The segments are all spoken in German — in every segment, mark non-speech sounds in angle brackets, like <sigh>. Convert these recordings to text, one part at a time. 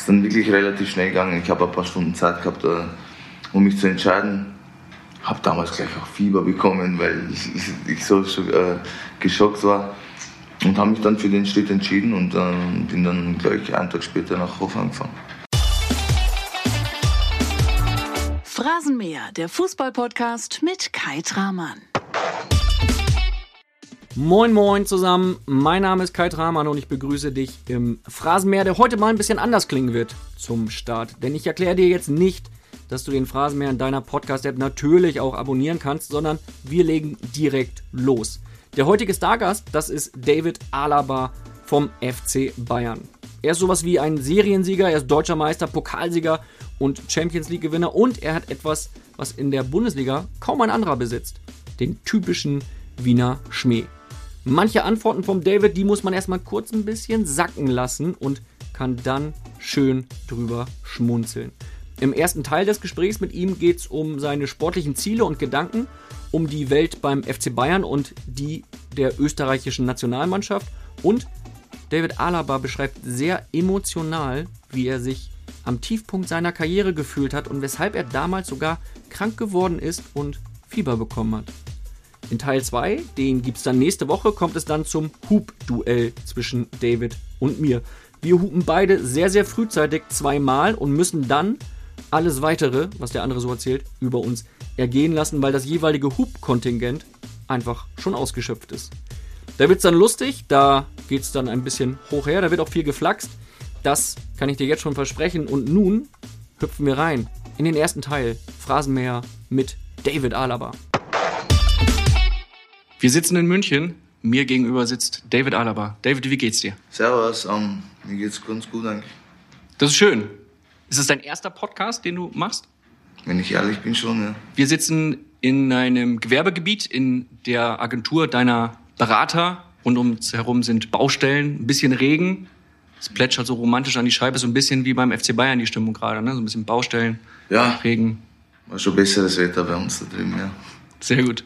ist dann wirklich relativ schnell gegangen. Ich habe ein paar Stunden Zeit gehabt, äh, um mich zu entscheiden. Habe damals gleich auch Fieber bekommen, weil ich, ich, ich so äh, geschockt war. Und habe mich dann für den Schritt entschieden und äh, bin dann gleich einen Tag später nach Hofheim gefahren. Phrasenmäher, der Fußballpodcast mit Kai Tramann. Moin Moin zusammen, mein Name ist Kai Tramann und ich begrüße dich im Phrasenmäher, der heute mal ein bisschen anders klingen wird zum Start. Denn ich erkläre dir jetzt nicht, dass du den Phrasenmäher in deiner Podcast-App natürlich auch abonnieren kannst, sondern wir legen direkt los. Der heutige Stargast, das ist David Alaba vom FC Bayern. Er ist sowas wie ein Seriensieger, er ist deutscher Meister, Pokalsieger und Champions League-Gewinner und er hat etwas, was in der Bundesliga kaum ein anderer besitzt. Den typischen Wiener Schmäh. Manche Antworten vom David, die muss man erstmal kurz ein bisschen sacken lassen und kann dann schön drüber schmunzeln. Im ersten Teil des Gesprächs mit ihm geht es um seine sportlichen Ziele und Gedanken, um die Welt beim FC Bayern und die der österreichischen Nationalmannschaft. Und David Alaba beschreibt sehr emotional, wie er sich am Tiefpunkt seiner Karriere gefühlt hat und weshalb er damals sogar krank geworden ist und Fieber bekommen hat. In Teil 2, den gibt es dann nächste Woche, kommt es dann zum Hub-Duell zwischen David und mir. Wir hupen beide sehr, sehr frühzeitig zweimal und müssen dann alles weitere, was der andere so erzählt, über uns ergehen lassen, weil das jeweilige Hub-Kontingent einfach schon ausgeschöpft ist. Da wird es dann lustig, da geht es dann ein bisschen hoch her, da wird auch viel geflaxt. Das kann ich dir jetzt schon versprechen. Und nun hüpfen wir rein in den ersten Teil. Phrasenmäher mit David Alaba. Wir sitzen in München. Mir gegenüber sitzt David Alaba. David, wie geht's dir? Servus, um, mir geht's ganz gut eigentlich. Das ist schön. Ist es dein erster Podcast, den du machst? Wenn ich ehrlich bin, schon, ja. Wir sitzen in einem Gewerbegebiet in der Agentur deiner Berater. Rund um uns herum sind Baustellen, ein bisschen Regen. Es plätschert so romantisch an die Scheibe, so ein bisschen wie beim FC Bayern die Stimmung gerade, ne? So ein bisschen Baustellen, Ja, Regen. war schon besseres Wetter bei uns da drüben, ja. Sehr gut.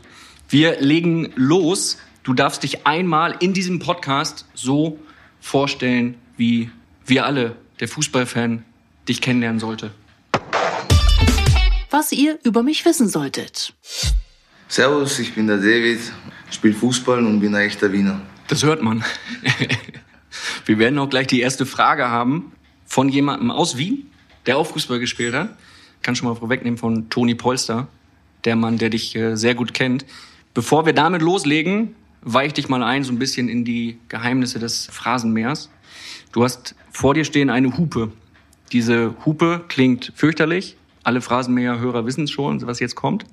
Wir legen los. Du darfst dich einmal in diesem Podcast so vorstellen, wie wir alle, der Fußballfan, dich kennenlernen sollte. Was ihr über mich wissen solltet. Servus, ich bin der David, spiele Fußball und bin ein echter Wiener. Das hört man. Wir werden auch gleich die erste Frage haben von jemandem aus Wien, der auch Fußball gespielt hat. Kann schon mal vorwegnehmen von Toni Polster, der Mann, der dich äh, sehr gut kennt. Bevor wir damit loslegen, weiche ich dich mal ein so ein bisschen in die Geheimnisse des Phrasenmeers. Du hast vor dir stehen eine Hupe. Diese Hupe klingt fürchterlich. Alle Phrasenmäher-Hörer wissen schon, was jetzt kommt.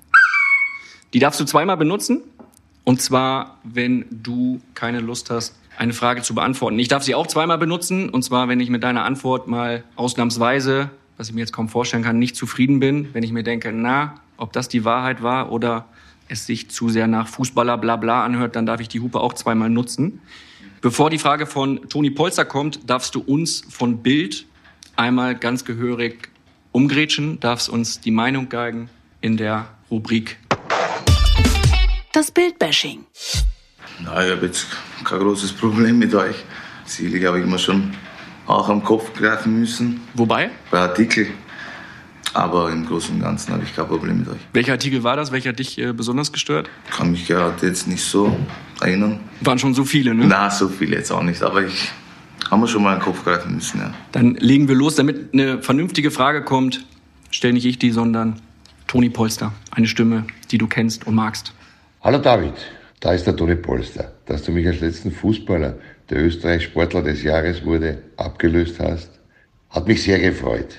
Die darfst du zweimal benutzen. Und zwar, wenn du keine Lust hast, eine Frage zu beantworten. Ich darf sie auch zweimal benutzen. Und zwar, wenn ich mit deiner Antwort mal ausnahmsweise, was ich mir jetzt kaum vorstellen kann, nicht zufrieden bin. Wenn ich mir denke, na, ob das die Wahrheit war oder es sich zu sehr nach Fußballer bla bla anhört, dann darf ich die Hupe auch zweimal nutzen. Bevor die Frage von Toni Polster kommt, darfst du uns von Bild einmal ganz gehörig umgrätschen, darfst uns die Meinung geigen in der Rubrik Das Bildbashing. Na, ich habe jetzt kein großes Problem mit euch. Sicherlich habe ich mir schon auch am Kopf greifen müssen Wobei? bei Artikel. Aber im Großen und Ganzen habe ich kein Problem mit euch. Welcher Artikel war das? Welcher hat dich äh, besonders gestört? Kann mich gerade jetzt nicht so erinnern. Waren schon so viele, ne? Na, so viel jetzt auch nicht, aber ich habe mir schon mal den Kopf greifen müssen, ja. Dann legen wir los, damit eine vernünftige Frage kommt. Stell nicht ich die, sondern Toni Polster. Eine Stimme, die du kennst und magst. Hallo David, da ist der Toni Polster. Dass du mich als letzten Fußballer, der Österreich Sportler des Jahres wurde, abgelöst hast, hat mich sehr gefreut.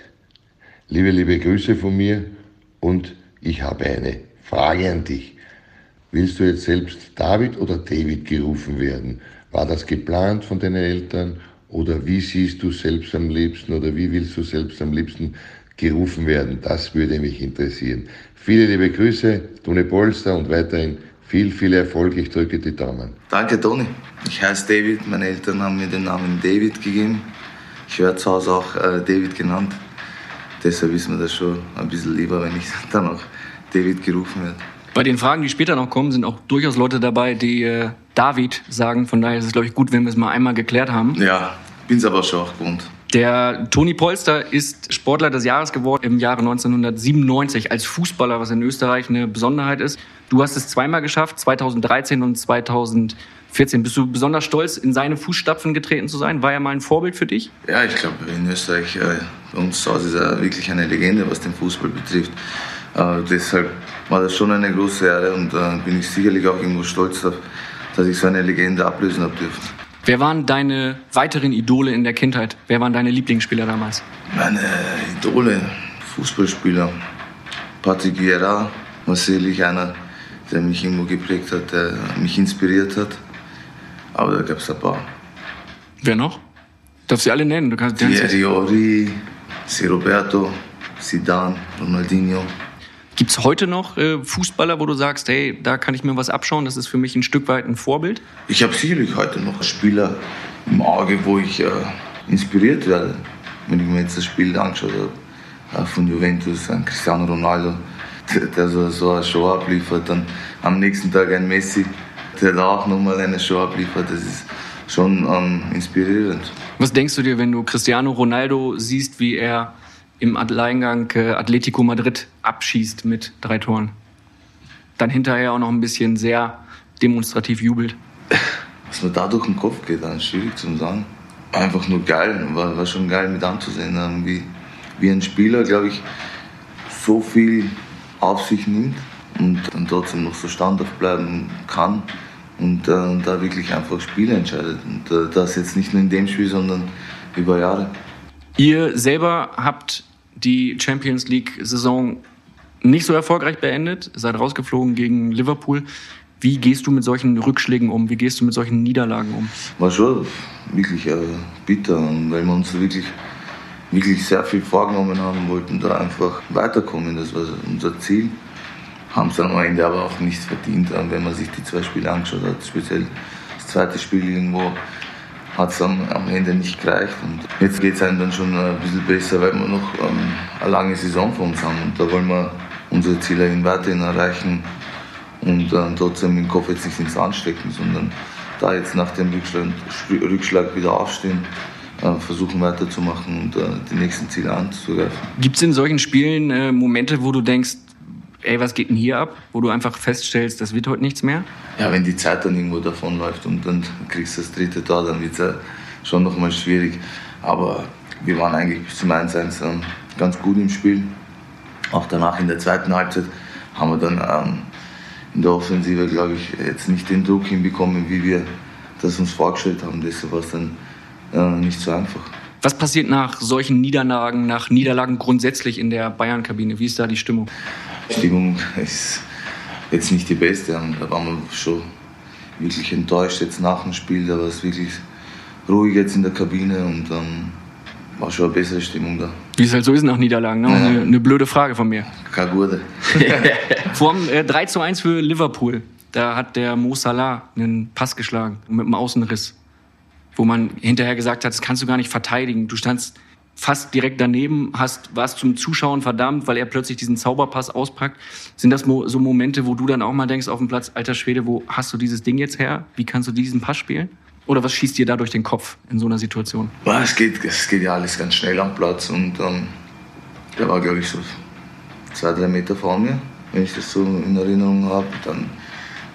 Liebe, liebe Grüße von mir und ich habe eine Frage an dich. Willst du jetzt selbst David oder David gerufen werden? War das geplant von deinen Eltern oder wie siehst du selbst am liebsten oder wie willst du selbst am liebsten gerufen werden? Das würde mich interessieren. Viele liebe Grüße, Toni Polster und weiterhin viel, viel Erfolg. Ich drücke die Daumen. Danke, Toni. Ich heiße David. Meine Eltern haben mir den Namen David gegeben. Ich werde zu Hause auch äh, David genannt. Deshalb ist mir das schon ein bisschen lieber, wenn ich <laughs> dann auch David gerufen werde. Bei den Fragen, die später noch kommen, sind auch durchaus Leute dabei, die äh, David sagen. Von daher ist es, glaube ich, gut, wenn wir es mal einmal geklärt haben. Ja, bin es aber schon auch gewohnt. Der Toni Polster ist Sportler des Jahres geworden im Jahre 1997 als Fußballer, was in Österreich eine Besonderheit ist. Du hast es zweimal geschafft, 2013 und 2014. Bist du besonders stolz, in seine Fußstapfen getreten zu sein? War er mal ein Vorbild für dich? Ja, ich glaube, in Österreich, äh, bei uns zu Hause ist er wirklich eine Legende, was den Fußball betrifft. Äh, deshalb war das schon eine große Ehre und äh, bin ich sicherlich auch irgendwo stolz darauf, dass ich so eine Legende ablösen habe dürfen. Wer waren deine weiteren Idole in der Kindheit? Wer waren deine Lieblingsspieler damals? Meine Idole, Fußballspieler. Patrick Vieira war sicherlich einer, der mich irgendwo geprägt hat, der mich inspiriert hat. Aber da gab es ein paar. Wer noch? Darfst du alle nennen? Du kannst Thierry Ori, Si Roberto, Zidane, Ronaldinho. Gibt es heute noch äh, Fußballer, wo du sagst, hey, da kann ich mir was abschauen, das ist für mich ein Stück weit ein Vorbild? Ich habe sicherlich heute noch Spieler im Auge, wo ich äh, inspiriert werde. Wenn ich mir jetzt das Spiel angeschaut habe äh, von Juventus, ein Cristiano Ronaldo, <laughs> der, der so, so eine Show abliefert, dann am nächsten Tag ein Messi, der auch nochmal eine Show abliefert, das ist schon ähm, inspirierend. Was denkst du dir, wenn du Cristiano Ronaldo siehst, wie er im Alleingang äh, Atletico Madrid abschießt mit drei Toren. Dann hinterher auch noch ein bisschen sehr demonstrativ jubelt. Was mir da durch den Kopf geht, dann ist schwierig zu sagen. Einfach nur geil, war, war schon geil mit anzusehen, ähm, wie, wie ein Spieler, glaube ich, so viel auf sich nimmt und dann trotzdem noch so standhaft bleiben kann und äh, da wirklich einfach Spiele entscheidet. Und äh, das jetzt nicht nur in dem Spiel, sondern über Jahre. Ihr selber habt die Champions League-Saison nicht so erfolgreich beendet, seid rausgeflogen gegen Liverpool. Wie gehst du mit solchen Rückschlägen um? Wie gehst du mit solchen Niederlagen um? War schon wirklich äh, bitter, weil wir uns wirklich, wirklich sehr viel vorgenommen haben, wollten da einfach weiterkommen. Das war unser Ziel. Haben es dann am Ende aber auch nicht verdient, wenn man sich die zwei Spiele angeschaut hat. Speziell das zweite Spiel irgendwo hat es am, am Ende nicht gereicht. Und jetzt geht es einem dann schon ein bisschen besser, weil wir noch ähm, eine lange Saison vor uns haben. Und da wollen wir unsere Ziele weiterhin erreichen und äh, trotzdem den Kopf jetzt nicht ins Sand stecken, sondern da jetzt nach dem Rückschlag, Rückschlag wieder aufstehen, äh, versuchen weiterzumachen und äh, die nächsten Ziele anzugreifen. Gibt es in solchen Spielen äh, Momente, wo du denkst, ey, was geht denn hier ab? Wo du einfach feststellst, das wird heute nichts mehr? Ja, wenn die Zeit dann irgendwo davonläuft und dann kriegst du das dritte Tor, dann wird es ja schon nochmal schwierig. Aber wir waren eigentlich bis zum 1-1 ganz gut im Spiel. Auch danach in der zweiten Halbzeit haben wir dann ähm, in der Offensive, glaube ich, jetzt nicht den Druck hinbekommen, wie wir das uns vorgestellt haben. Deshalb war es dann äh, nicht so einfach. Was passiert nach solchen Niederlagen, nach Niederlagen grundsätzlich in der Bayern-Kabine? Wie ist da die Stimmung? Stimmung ist jetzt nicht die beste. Da waren wir schon wirklich enttäuscht jetzt nach dem Spiel. Da war es wirklich ruhig jetzt in der Kabine und dann war schon eine bessere Stimmung da. Wie es halt so ist nach Niederlagen, ne? Eine, eine blöde Frage von mir. Keine gute. <laughs> Vor dem äh, 3 zu 1 für Liverpool, da hat der Mo Salah einen Pass geschlagen mit einem Außenriss. Wo man hinterher gesagt hat, das kannst du gar nicht verteidigen. Du standst fast direkt daneben, hast, warst zum Zuschauen verdammt, weil er plötzlich diesen Zauberpass auspackt. Sind das so Momente, wo du dann auch mal denkst auf dem Platz, alter Schwede, wo hast du dieses Ding jetzt her? Wie kannst du diesen Pass spielen? Oder was schießt dir da durch den Kopf in so einer Situation? Es geht, es geht ja alles ganz schnell am Platz und ähm, der war, glaube ich, so zwei, drei Meter vor mir, wenn ich das so in Erinnerung habe. Dann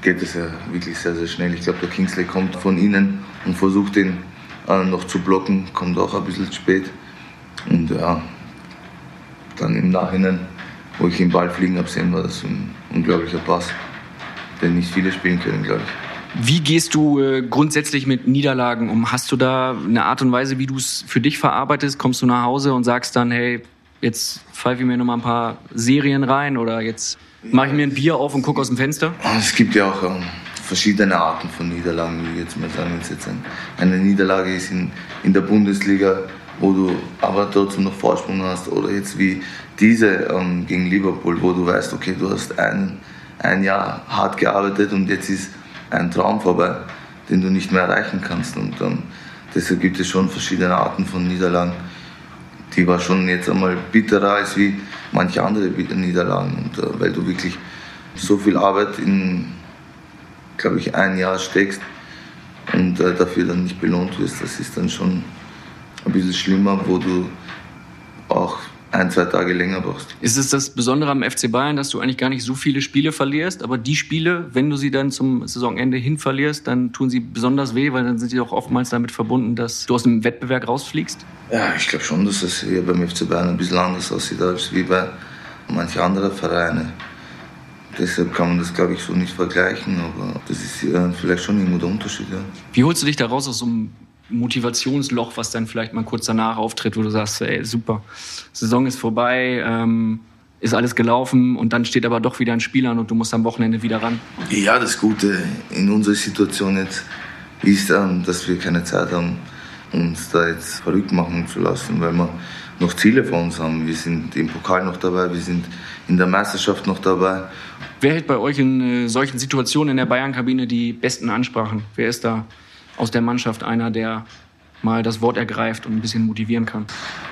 geht es ja wirklich sehr, sehr schnell. Ich glaube, der Kingsley kommt von innen und versucht ihn äh, noch zu blocken, kommt auch ein bisschen spät. Und ja, dann im Nachhinein, wo ich den Ball fliegen habe sehen, war das ein unglaublicher Pass, den nicht viele spielen können, glaube ich. Wie gehst du äh, grundsätzlich mit Niederlagen um? Hast du da eine Art und Weise, wie du es für dich verarbeitest? Kommst du nach Hause und sagst dann, hey, jetzt pfeife ich mir noch mal ein paar Serien rein oder jetzt mache ich mir ein Bier auf und gucke aus dem Fenster? Es gibt ja auch ähm, verschiedene Arten von Niederlagen, wie jetzt mal sagen, jetzt ein, eine Niederlage ist in, in der Bundesliga, wo du aber trotzdem noch Vorsprung hast. Oder jetzt wie diese ähm, gegen Liverpool, wo du weißt, okay, du hast ein, ein Jahr hart gearbeitet und jetzt ist ein Traum vorbei, den du nicht mehr erreichen kannst. Und ähm, deshalb gibt es schon verschiedene Arten von Niederlagen. Die war schon jetzt einmal bitterer als wie manche andere Niederlagen. Und, äh, weil du wirklich so viel Arbeit in, glaube ich, ein Jahr steckst und äh, dafür dann nicht belohnt wirst, das ist dann schon ein bisschen schlimmer, wo du auch ein, zwei Tage länger brauchst. Ist es das Besondere am FC Bayern, dass du eigentlich gar nicht so viele Spiele verlierst, aber die Spiele, wenn du sie dann zum Saisonende hin verlierst, dann tun sie besonders weh, weil dann sind sie auch oftmals damit verbunden, dass du aus dem Wettbewerb rausfliegst? Ja, ich glaube schon, dass es hier beim FC Bayern ein bisschen anders aussieht als wie bei manchen anderen Vereinen. Deshalb kann man das, glaube ich, so nicht vergleichen, aber das ist vielleicht schon irgendwo der Unterschied. Ja. Wie holst du dich da raus aus so einem Motivationsloch, was dann vielleicht mal kurz danach auftritt, wo du sagst, ey, super, Saison ist vorbei, ähm, ist alles gelaufen und dann steht aber doch wieder ein Spiel an und du musst am Wochenende wieder ran? Ja, das Gute in unserer Situation jetzt ist, ähm, dass wir keine Zeit haben, uns da jetzt verrückt machen zu lassen, weil wir noch Ziele vor uns haben. Wir sind im Pokal noch dabei, wir sind in der Meisterschaft noch dabei. Wer hält bei euch in äh, solchen Situationen in der Bayern-Kabine die besten Ansprachen? Wer ist da aus der Mannschaft einer, der mal das Wort ergreift und ein bisschen motivieren kann?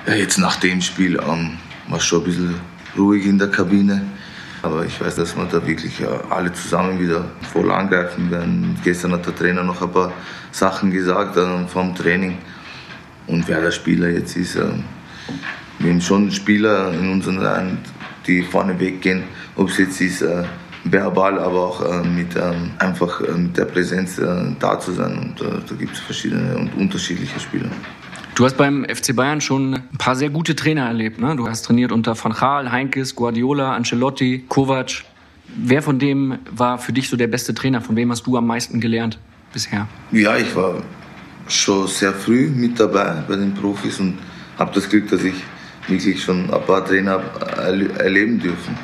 Ja, jetzt nach dem Spiel ähm, war es schon ein bisschen ruhig in der Kabine. Aber ich weiß, dass wir da wirklich äh, alle zusammen wieder voll angreifen werden. Gestern hat der Trainer noch ein paar Sachen gesagt äh, vom Training. Und wer der Spieler jetzt ist, äh, wir haben schon Spieler in unseren Reihen, die vorne weggehen. Ob es jetzt ist, äh, verbal, aber auch äh, mit ähm, einfach äh, mit der Präsenz äh, da zu sein. Und da gibt es verschiedene und unterschiedliche Spieler. Du hast beim FC Bayern schon ein paar sehr gute Trainer erlebt. Ne? Du hast trainiert unter Van Gaal, Heinkes, Guardiola, Ancelotti, Kovac. Wer von dem war für dich so der beste Trainer? Von wem hast du am meisten gelernt bisher? Ja, ich war schon sehr früh mit dabei bei den Profis und habe das Glück, dass ich wirklich schon ein paar Trainer erleben dürfen.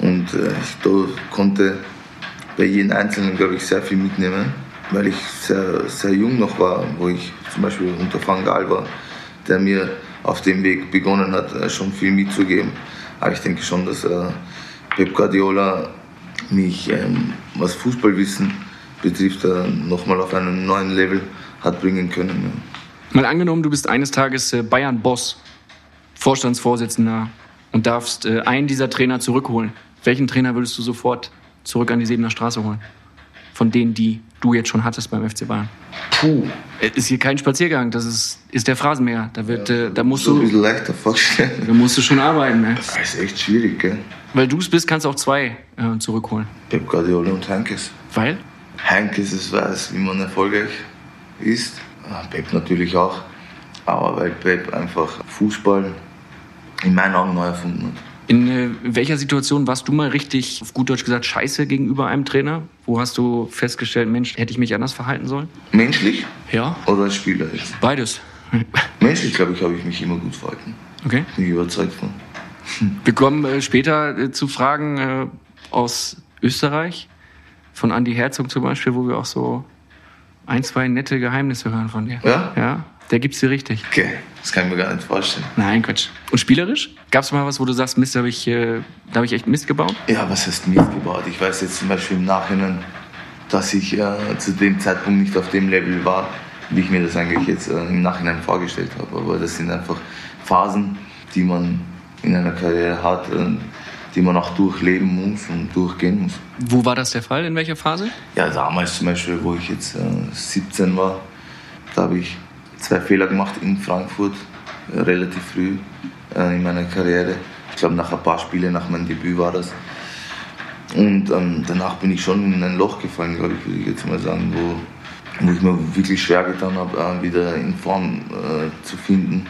Und äh, ich da konnte bei jedem Einzelnen, glaube ich, sehr viel mitnehmen, weil ich sehr, sehr jung noch war, wo ich zum Beispiel unter Van Gaal war, der mir auf dem Weg begonnen hat, äh, schon viel mitzugeben. Aber ich denke schon, dass äh, Pep Guardiola mich, ähm, was Fußballwissen betrifft, äh, nochmal auf einen neuen Level hat bringen können. Ja. Mal angenommen, du bist eines Tages äh, Bayern-Boss, Vorstandsvorsitzender und darfst äh, einen dieser Trainer zurückholen. Welchen Trainer würdest du sofort zurück an die Siebener Straße holen? Von denen, die du jetzt schon hattest beim FC Bayern. Puh. Ist hier kein Spaziergang, das ist, ist der Phrasenmäher. Da, wird, ja, äh, da musst so du. ein bisschen leichter vorstellen. Da musst du schon arbeiten, ne? Das ist echt schwierig, gell? Weil du es bist, kannst du auch zwei äh, zurückholen. Pep Guardiola und Heinkes. Weil? Heinkes es weiß, wie man erfolgreich ist. Ah, Pep natürlich auch. Aber weil Pep einfach Fußball in meinen Augen neu erfunden hat. In äh, welcher Situation warst du mal richtig, auf gut Deutsch gesagt, scheiße gegenüber einem Trainer? Wo hast du festgestellt, Mensch, hätte ich mich anders verhalten sollen? Menschlich Ja. oder als Spieler jetzt? Beides. <laughs> Menschlich, glaube ich, habe ich mich immer gut verhalten. Okay. Bin ich überzeugt von. <laughs> Wir kommen äh, später äh, zu Fragen äh, aus Österreich, von Andy Herzog zum Beispiel, wo wir auch so ein, zwei nette Geheimnisse hören von dir. Ja? Ja, der gibt's dir richtig. Okay, das kann ich mir gar nicht vorstellen. Nein, Quatsch. Und spielerisch? Gab's mal was, wo du sagst, Mist, da habe ich, äh, da hab ich echt Mist gebaut? Ja, was heißt Mist gebaut? Ich weiß jetzt zum Beispiel im Nachhinein, dass ich äh, zu dem Zeitpunkt nicht auf dem Level war, wie ich mir das eigentlich jetzt äh, im Nachhinein vorgestellt habe. Aber das sind einfach Phasen, die man in einer Karriere hat, äh, die man auch durchleben muss und durchgehen muss. Wo war das der Fall? In welcher Phase? Ja, damals zum Beispiel, wo ich jetzt äh, 17 war, da habe ich zwei Fehler gemacht in Frankfurt, äh, relativ früh äh, in meiner Karriere. Ich glaube, nach ein paar Spielen, nach meinem Debüt war das. Und ähm, danach bin ich schon in ein Loch gefallen, glaube ich, würde ich jetzt mal sagen, wo, wo ich mir wirklich schwer getan habe, äh, wieder in Form äh, zu finden,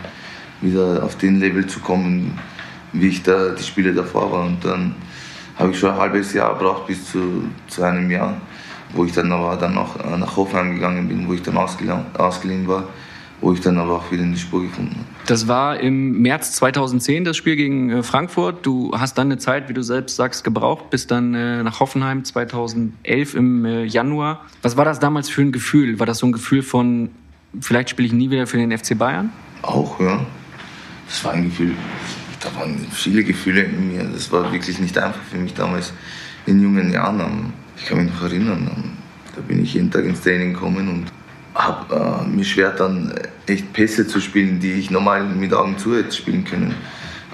wieder auf den Level zu kommen, wie ich da die Spiele davor war. Und dann habe ich schon ein halbes Jahr gebraucht bis zu, zu einem Jahr, wo ich dann aber dann auch äh, nach Hoffenheim gegangen bin, wo ich dann ausgeliehen, ausgeliehen war, wo ich dann aber auch wieder in die Spur gefunden habe. Das war im März 2010 das Spiel gegen äh, Frankfurt. Du hast dann eine Zeit, wie du selbst sagst, gebraucht, bis dann äh, nach Hoffenheim 2011 im äh, Januar. Was war das damals für ein Gefühl? War das so ein Gefühl von, vielleicht spiele ich nie wieder für den FC Bayern? Auch, ja. Das war ein Gefühl, da waren viele Gefühle in mir. Das war wirklich nicht einfach für mich damals in jungen Jahren. Ich kann mich noch erinnern, da bin ich jeden Tag ins Training gekommen und habe äh, mir schwer dann echt Pässe zu spielen, die ich normal mit Augen zu hätte spielen können.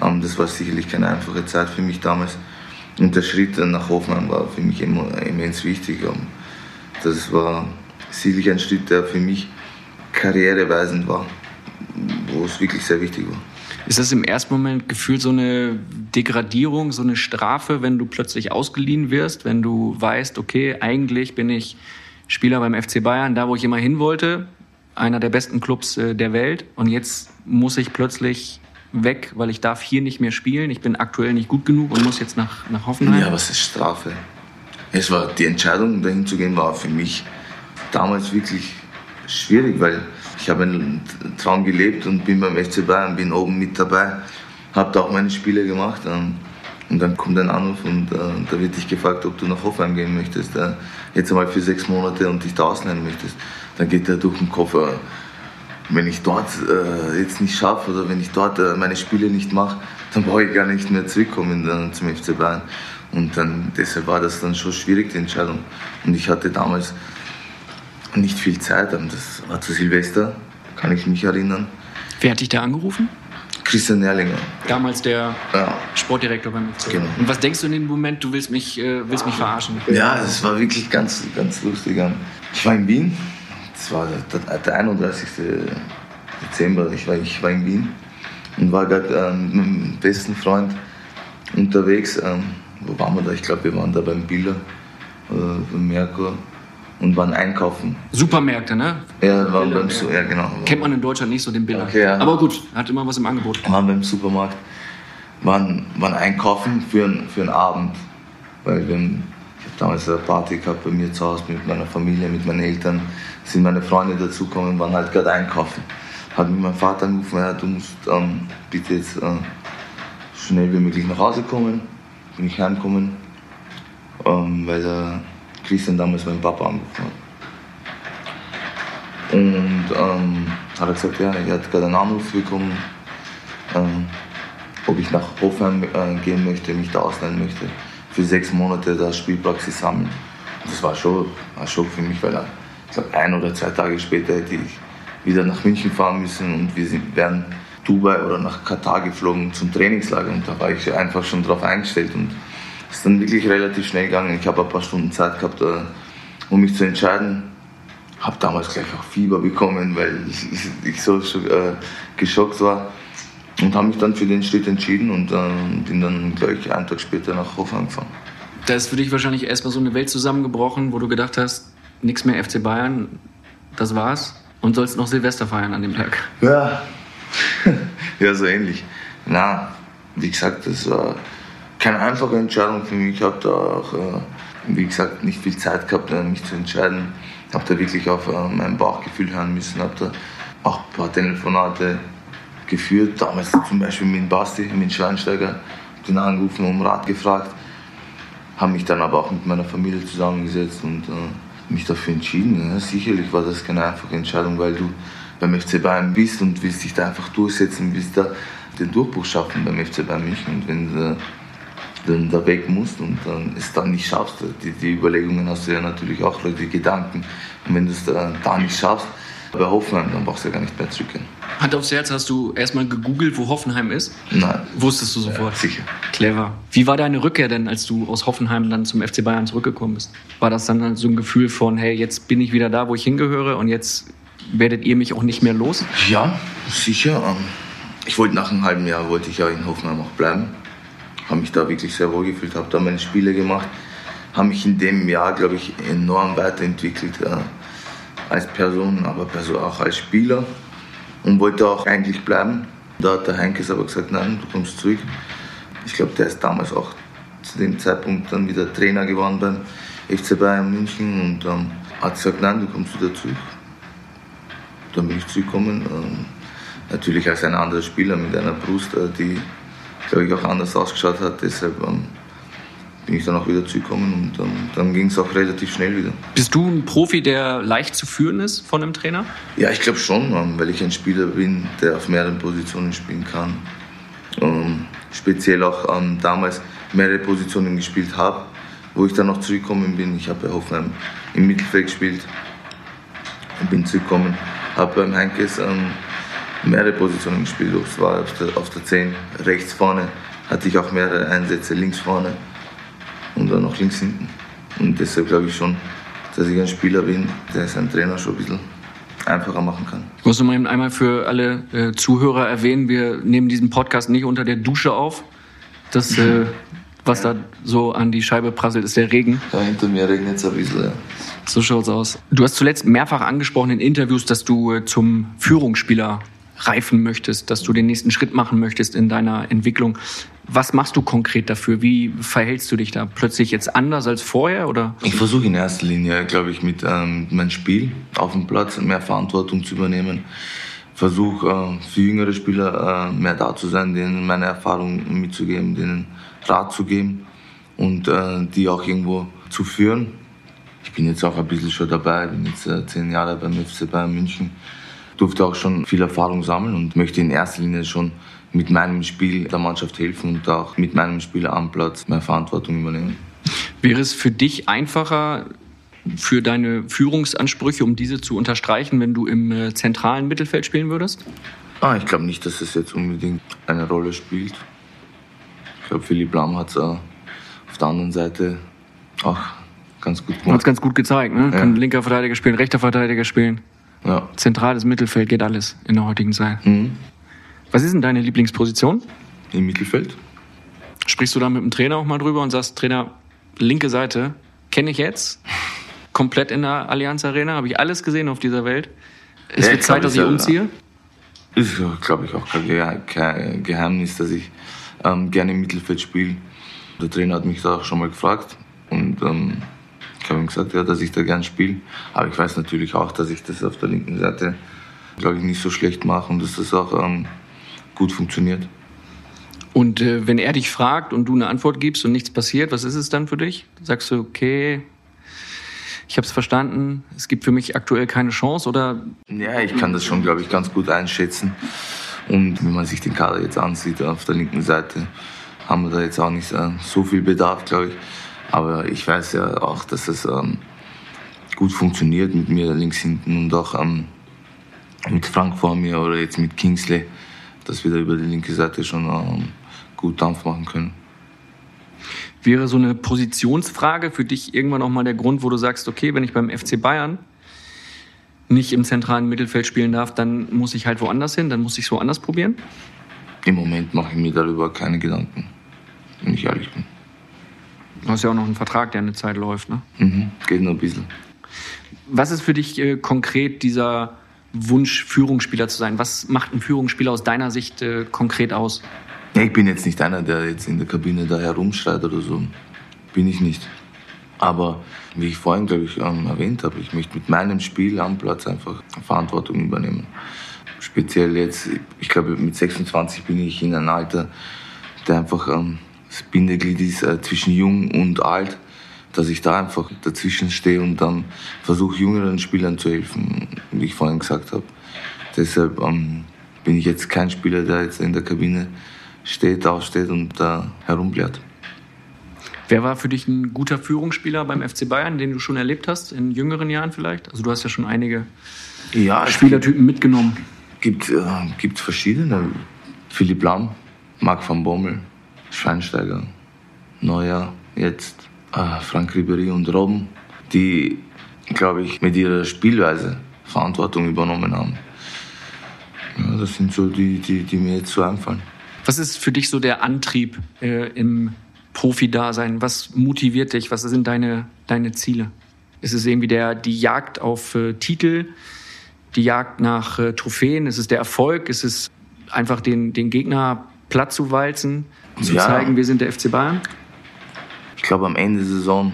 Ähm, das war sicherlich keine einfache Zeit für mich damals. Und der Schritt nach Hoffenheim war für mich immens wichtig. Ähm, Das war sicherlich ein Schritt, der für mich karriereweisend war, wo es wirklich sehr wichtig war. Ist das im ersten Moment gefühlt so eine Degradierung, so eine Strafe, wenn du plötzlich ausgeliehen wirst, wenn du weißt, okay, eigentlich bin ich Spieler beim FC Bayern, da wo ich immer hin wollte, einer der besten Clubs äh, der Welt und jetzt muss ich plötzlich weg, weil ich darf hier nicht mehr spielen, ich bin aktuell nicht gut genug und muss jetzt nach, nach Hoffenheim? Ja, was ist Strafe? Es war die Entscheidung, dahin zu gehen, war für mich damals wirklich schwierig, weil ich habe einen Traum gelebt und bin beim FC Bayern, bin oben mit dabei, habe da auch meine Spiele gemacht. Ähm, und dann kommt ein Anruf und äh, da wird dich gefragt, ob du nach Hoffenheim gehen möchtest. Äh, jetzt einmal für sechs Monate und dich da ausleihen möchtest. Dann geht er durch den Koffer. Wenn ich dort äh, jetzt nicht schaffe oder wenn ich dort äh, meine Spiele nicht mache, dann brauche ich gar nicht mehr zurückkommen äh, zum FC Bayern. Und dann, deshalb war das dann schon schwierig, die Entscheidung. Und ich hatte damals nicht viel Zeit. Das war zu Silvester, kann ich mich erinnern. Wer hat dich da angerufen? Christian Erlinger. Damals der Ja. Sportdirektor beim FC. Genau. Und was denkst du in dem Moment, du willst mich, äh, willst mich verarschen? Ja, es war wirklich ganz, ganz lustig. Ich war in Wien. Es war der, der 31. Dezember. Ich war, ich war in Wien und war gerade ähm, mit meinem besten Freund unterwegs. Ähm, wo waren wir da? Ich glaube, wir waren da beim Biller, äh, beim Merkur und waren einkaufen. Supermärkte, ne? Ja, waren beim, Su- ja, genau. Kennt man in Deutschland nicht so den Bilder. Okay, ja. Aber gut, hat immer was im Angebot. waren beim Supermarkt, waren, waren einkaufen für, einen- für einen Abend. Weil wir, ich habe damals eine Party gehabt bei mir zu Hause mit meiner Familie, mit meinen Eltern. Sind meine Freunde dazugekommen, waren halt gerade einkaufen. Hat mich mein Vater angerufen, ja, du musst ähm, bitte jetzt äh, schnell wie möglich nach Hause kommen. Bin ich heimgekommen, ähm, weil der Christian damals meinen Papa angerufen hat. Und ähm, hat er gesagt, ja, er hat gerade einen Anruf bekommen, ähm, ob ich nach Hofheim äh, gehen möchte, mich da ausleihen möchte, für sechs Monate da Spielpraxis sammeln. Und das war schon ein Schock für mich, weil er, ich glaube, ein oder zwei Tage später hätte ich wieder nach München fahren müssen und wir sind, wären Dubai oder nach Katar geflogen zum Trainingslager und da war ich einfach schon drauf eingestellt und ist dann wirklich relativ schnell gegangen. Ich habe ein paar Stunden Zeit gehabt, äh, um mich zu entscheiden. Habe damals gleich auch Fieber bekommen, weil <laughs> ich, ich, so äh, geschockt war. Und habe mich dann für den Schritt entschieden und äh, bin dann gleich einen Tag später nach Hoffenheim gefahren. Da ist für dich wahrscheinlich erstmal so eine Welt zusammengebrochen, wo du gedacht hast, nichts mehr FC Bayern, das war's. Und sollst noch Silvester feiern an dem Tag. Ja. <laughs> ja, so ähnlich. Na, wie gesagt, das war keine einfache Entscheidung für mich. Ich habe da auch, äh, wie gesagt, nicht viel Zeit gehabt, äh, mich zu entscheiden. Habe da wirklich auf äh, mein Bauchgefühl hören müssen. Habe da auch ein paar Telefonate geführt. Damals zum Beispiel mit Basti, mit Schweinsteiger. Den angerufen, um Rat gefragt. Habe mich dann aber auch mit meiner Familie zusammengesetzt und mich dafür entschieden. Ja, sicherlich war das keine einfache Entscheidung, weil du beim FC Bayern bist und willst dich da einfach durchsetzen, willst da den Durchbruch schaffen beim FC Bayern München. Und wenn dann da weg musst und dann es dann nicht schaffst, die, die Überlegungen hast du ja natürlich auch, die Gedanken. Und wenn du es da, da nicht schaffst, bei Hoffenheim, dann brauchst du ja gar nicht mehr zurückgehen. Hand aufs Herz, hast du erstmal gegoogelt, wo Hoffenheim ist? Nein. Wusstest du sofort? Ja, sicher. Clever. Wie war deine Rückkehr denn, als du aus Hoffenheim dann zum FC Bayern zurückgekommen bist? War das dann so ein Gefühl von, hey, jetzt bin ich wieder da, wo ich hingehöre und jetzt werdet ihr mich auch nicht mehr los? Ja, sicher. Ähm, Ich wollte nach einem halben Jahr wollte ich ja in Hoffenheim auch bleiben. Habe mich da wirklich sehr wohl gefühlt, habe da meine Spiele gemacht, habe mich in dem Jahr, glaube ich, enorm weiterentwickelt äh, als Person, aber auch als Spieler und wollte auch eigentlich bleiben. Da hat der Heinkes aber gesagt, nein, du kommst zurück. Ich glaube, der ist damals auch zu dem Zeitpunkt dann wieder Trainer geworden beim FC Bayern München und ähm, hat gesagt, nein, du kommst wieder zurück. Dann bin ich zurückgekommen. Ähm, natürlich als ein anderer Spieler mit einer Brust, äh, die, glaube ich, auch anders ausgeschaut hat. Deshalb ähm, bin ich dann auch wieder zurückgekommen und ähm, dann ging es auch relativ schnell wieder. Bist du ein Profi, der leicht zu führen ist von einem Trainer? Ja, ich glaube schon, ähm, weil ich ein Spieler bin, der auf mehreren Positionen spielen kann. Ähm, speziell auch ähm, damals mehrere Positionen gespielt habe, wo ich dann noch zurückgekommen bin. Ich habe bei Hoffenheim im Mittelfeld gespielt und bin zurückgekommen. Habe beim Heinkes ähm, mehrere Positionen gespielt. Es war auf der, auf der 10 rechts vorne, hatte ich auch mehrere Einsätze links vorne und dann noch links hinten. Und deshalb glaube ich schon, dass ich ein Spieler bin, der seinen Trainer schon ein bisschen einfacher machen kann. Ich muss noch mal eben einmal für alle äh, Zuhörer erwähnen, wir nehmen diesen Podcast nicht unter der Dusche auf. Das, äh, <laughs> was da so an die Scheibe prasselt, ist der Regen. Da hinter mir regnet es ein bisschen. Ja. So schaut's aus. Du hast zuletzt mehrfach angesprochen in Interviews, dass du äh, zum Führungsspieler reifen möchtest, dass du den nächsten Schritt machen möchtest in deiner Entwicklung. Was machst du konkret dafür? Wie verhältst du dich da? Plötzlich jetzt anders als vorher oder? Ich versuche in erster Linie, glaube ich, mit ähm, meinem Spiel auf dem Platz mehr Verantwortung zu übernehmen. Versuche äh, für jüngere Spieler äh, mehr da zu sein, denen meine Erfahrungen mitzugeben, denen Rat zu geben und äh, die auch irgendwo zu führen. Ich bin jetzt auch ein bisschen schon dabei, bin jetzt äh, zehn Jahre beim FC Bayern München durfte auch schon viel Erfahrung sammeln und möchte in erster Linie schon mit meinem Spiel der Mannschaft helfen und auch mit meinem Spiel am Platz mehr Verantwortung übernehmen. Wäre es für dich einfacher, für deine Führungsansprüche, um diese zu unterstreichen, wenn du im äh, zentralen Mittelfeld spielen würdest? Ah, ich glaube nicht, dass es jetzt unbedingt eine Rolle spielt. Ich glaube, Philipp Lahm hat es äh, auf der anderen Seite auch ganz gut Hat es gemacht. ganz gut gezeigt, ne? Ja. Kann linker Verteidiger spielen, rechter Verteidiger spielen. Ja. Zentrales Mittelfeld geht alles in der heutigen Zeit. Mhm. Was ist denn deine Lieblingsposition? Im Mittelfeld? Sprichst du da mit dem Trainer auch mal drüber und sagst, Trainer, linke Seite kenne ich jetzt, komplett in der Allianz Arena, habe ich alles gesehen auf dieser Welt. Es Ja, wird Zeit, dass ich ja- umziehe. Ist, glaube ich, auch kein Geheimnis, dass ich ähm, gerne im Mittelfeld spiele. Der Trainer hat mich da auch schon mal gefragt und ähm, ich habe ihm gesagt, ja, dass ich da gern spiele. Aber ich weiß natürlich auch, dass ich das auf der linken Seite, glaube ich, nicht so schlecht mache und dass das auch ähm, gut funktioniert. Und äh, wenn er dich fragt und du eine Antwort gibst und nichts passiert, was ist es dann für dich? Sagst du, okay, ich habe es verstanden, es gibt für mich aktuell keine Chance oder Ja, ich kann das schon, glaube ich, ganz gut einschätzen. Und wenn man sich den Kader jetzt ansieht auf der linken Seite, haben wir da jetzt auch nicht äh, so viel Bedarf, glaube ich. Aber ich weiß ja auch, dass es ähm, gut funktioniert mit mir links hinten und auch ähm, mit Frank vor mir oder jetzt mit Kingsley, dass wir da über die linke Seite schon ähm, gut Dampf machen können. wäre so eine Positionsfrage für dich irgendwann auch mal der Grund, wo du sagst, okay, wenn ich beim FC Bayern nicht im zentralen Mittelfeld spielen darf, dann muss ich halt woanders hin, dann muss ich es woanders probieren? Im Moment mache ich mir darüber keine Gedanken, wenn ich ehrlich bin. Du hast ja auch noch einen Vertrag, der eine Zeit läuft. Ne? Mhm, geht nur ein bisschen. Was ist für dich äh, konkret dieser Wunsch, Führungsspieler zu sein? Was macht ein Führungsspieler aus deiner Sicht äh, konkret aus? Ja, ich bin jetzt nicht einer, der jetzt in der Kabine da herumschreit oder so. Bin ich nicht. Aber wie ich vorhin, glaube ich, ähm, erwähnt habe, ich möchte mit meinem Spiel am Platz einfach Verantwortung übernehmen. Speziell jetzt, ich glaube, mit 26 bin ich in einem Alter, der einfach ähm, das Bindeglied ist äh, zwischen jung und alt, dass ich da einfach dazwischen stehe und dann versuche, jüngeren Spielern zu helfen, wie ich vorhin gesagt habe. Deshalb ähm, bin ich jetzt kein Spieler, der jetzt in der Kabine steht, aufsteht und da herumblärt. Wer war für dich ein guter Führungsspieler beim FC Bayern, den du schon erlebt hast, in jüngeren Jahren vielleicht? Also du hast ja schon einige Ja, Spielertypen mitgenommen. gibt, äh, gibt verschiedene. Philipp Lahm, Marc van Bommel, Schweinsteiger, Neuer, jetzt äh, Frank Ribéry und Robben, die, glaube ich, mit ihrer Spielweise Verantwortung übernommen haben. Ja, das sind so die, die, die mir jetzt so einfallen. Was ist für dich so der Antrieb äh, im Profi-Dasein? Was motiviert dich? Was sind deine, deine Ziele? Ist es irgendwie der, die Jagd auf äh, Titel, die Jagd nach äh, Trophäen? Ist es der Erfolg? Ist es einfach den, den Gegner platt zu walzen, zu Ja. zeigen, wir sind der FC Bayern? Ich glaube, am Ende der Saison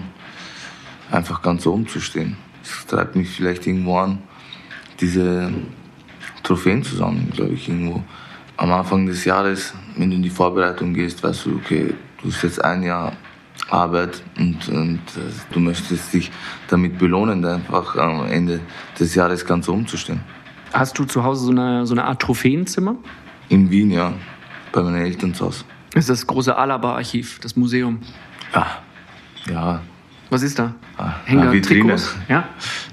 einfach ganz oben zu stehen. Das treibt mich vielleicht irgendwo an, diese Trophäen zu sammeln, glaube ich, irgendwo. Am Anfang des Jahres, wenn du in die Vorbereitung gehst, weißt du, okay, du hast jetzt ein Jahr Arbeit und, und äh, du möchtest dich damit belohnen, einfach am Ende des Jahres ganz oben zu stehen. Hast du zu Hause so eine, so eine Art Trophäenzimmer? In Wien, ja, bei meinen Eltern zu Hause. Das ist das große Alaba-Archiv, das Museum. Ja, ja, Was ist da? Ah, Hängen ah. Trikots? Ja?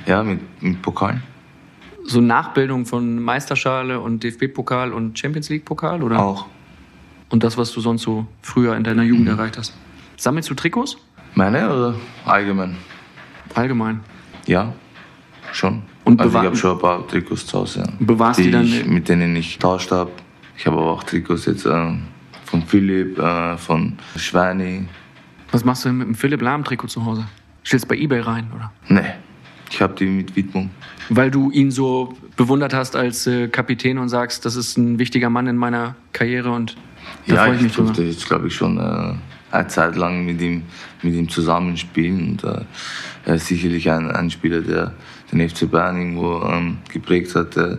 ja mit, mit Pokalen. So Nachbildung von Meisterschale und DFB-Pokal und Champions League-Pokal? Oder? Auch. Und das, was du sonst so früher in deiner Jugend erreicht hast. Sammelst du Trikots? Meine oder allgemein? Allgemein. Ja. schon. Und also ich habe schon ein paar Trikots zu Hause, ja. Bewahrst die die dann- ich, mit denen ich tauscht habe. Ich habe aber auch Trikots jetzt äh, von Philipp, äh, von Schweini. Was machst du denn mit dem Philipp Lahm-Trikot zu Hause? Stellst bei Ebay rein, oder? Nee, ich habe die mit Widmung. Weil du ihn so bewundert hast als äh, Kapitän und sagst, das ist ein wichtiger Mann in meiner Karriere und da ja, freue ich ich mich drüber. durfte jetzt, glaube ich, schon äh, eine Zeit lang mit ihm, mit ihm zusammenspielen. Und äh, er ist sicherlich ein, ein Spieler, der den FC Bayern irgendwo ähm, geprägt hat, der,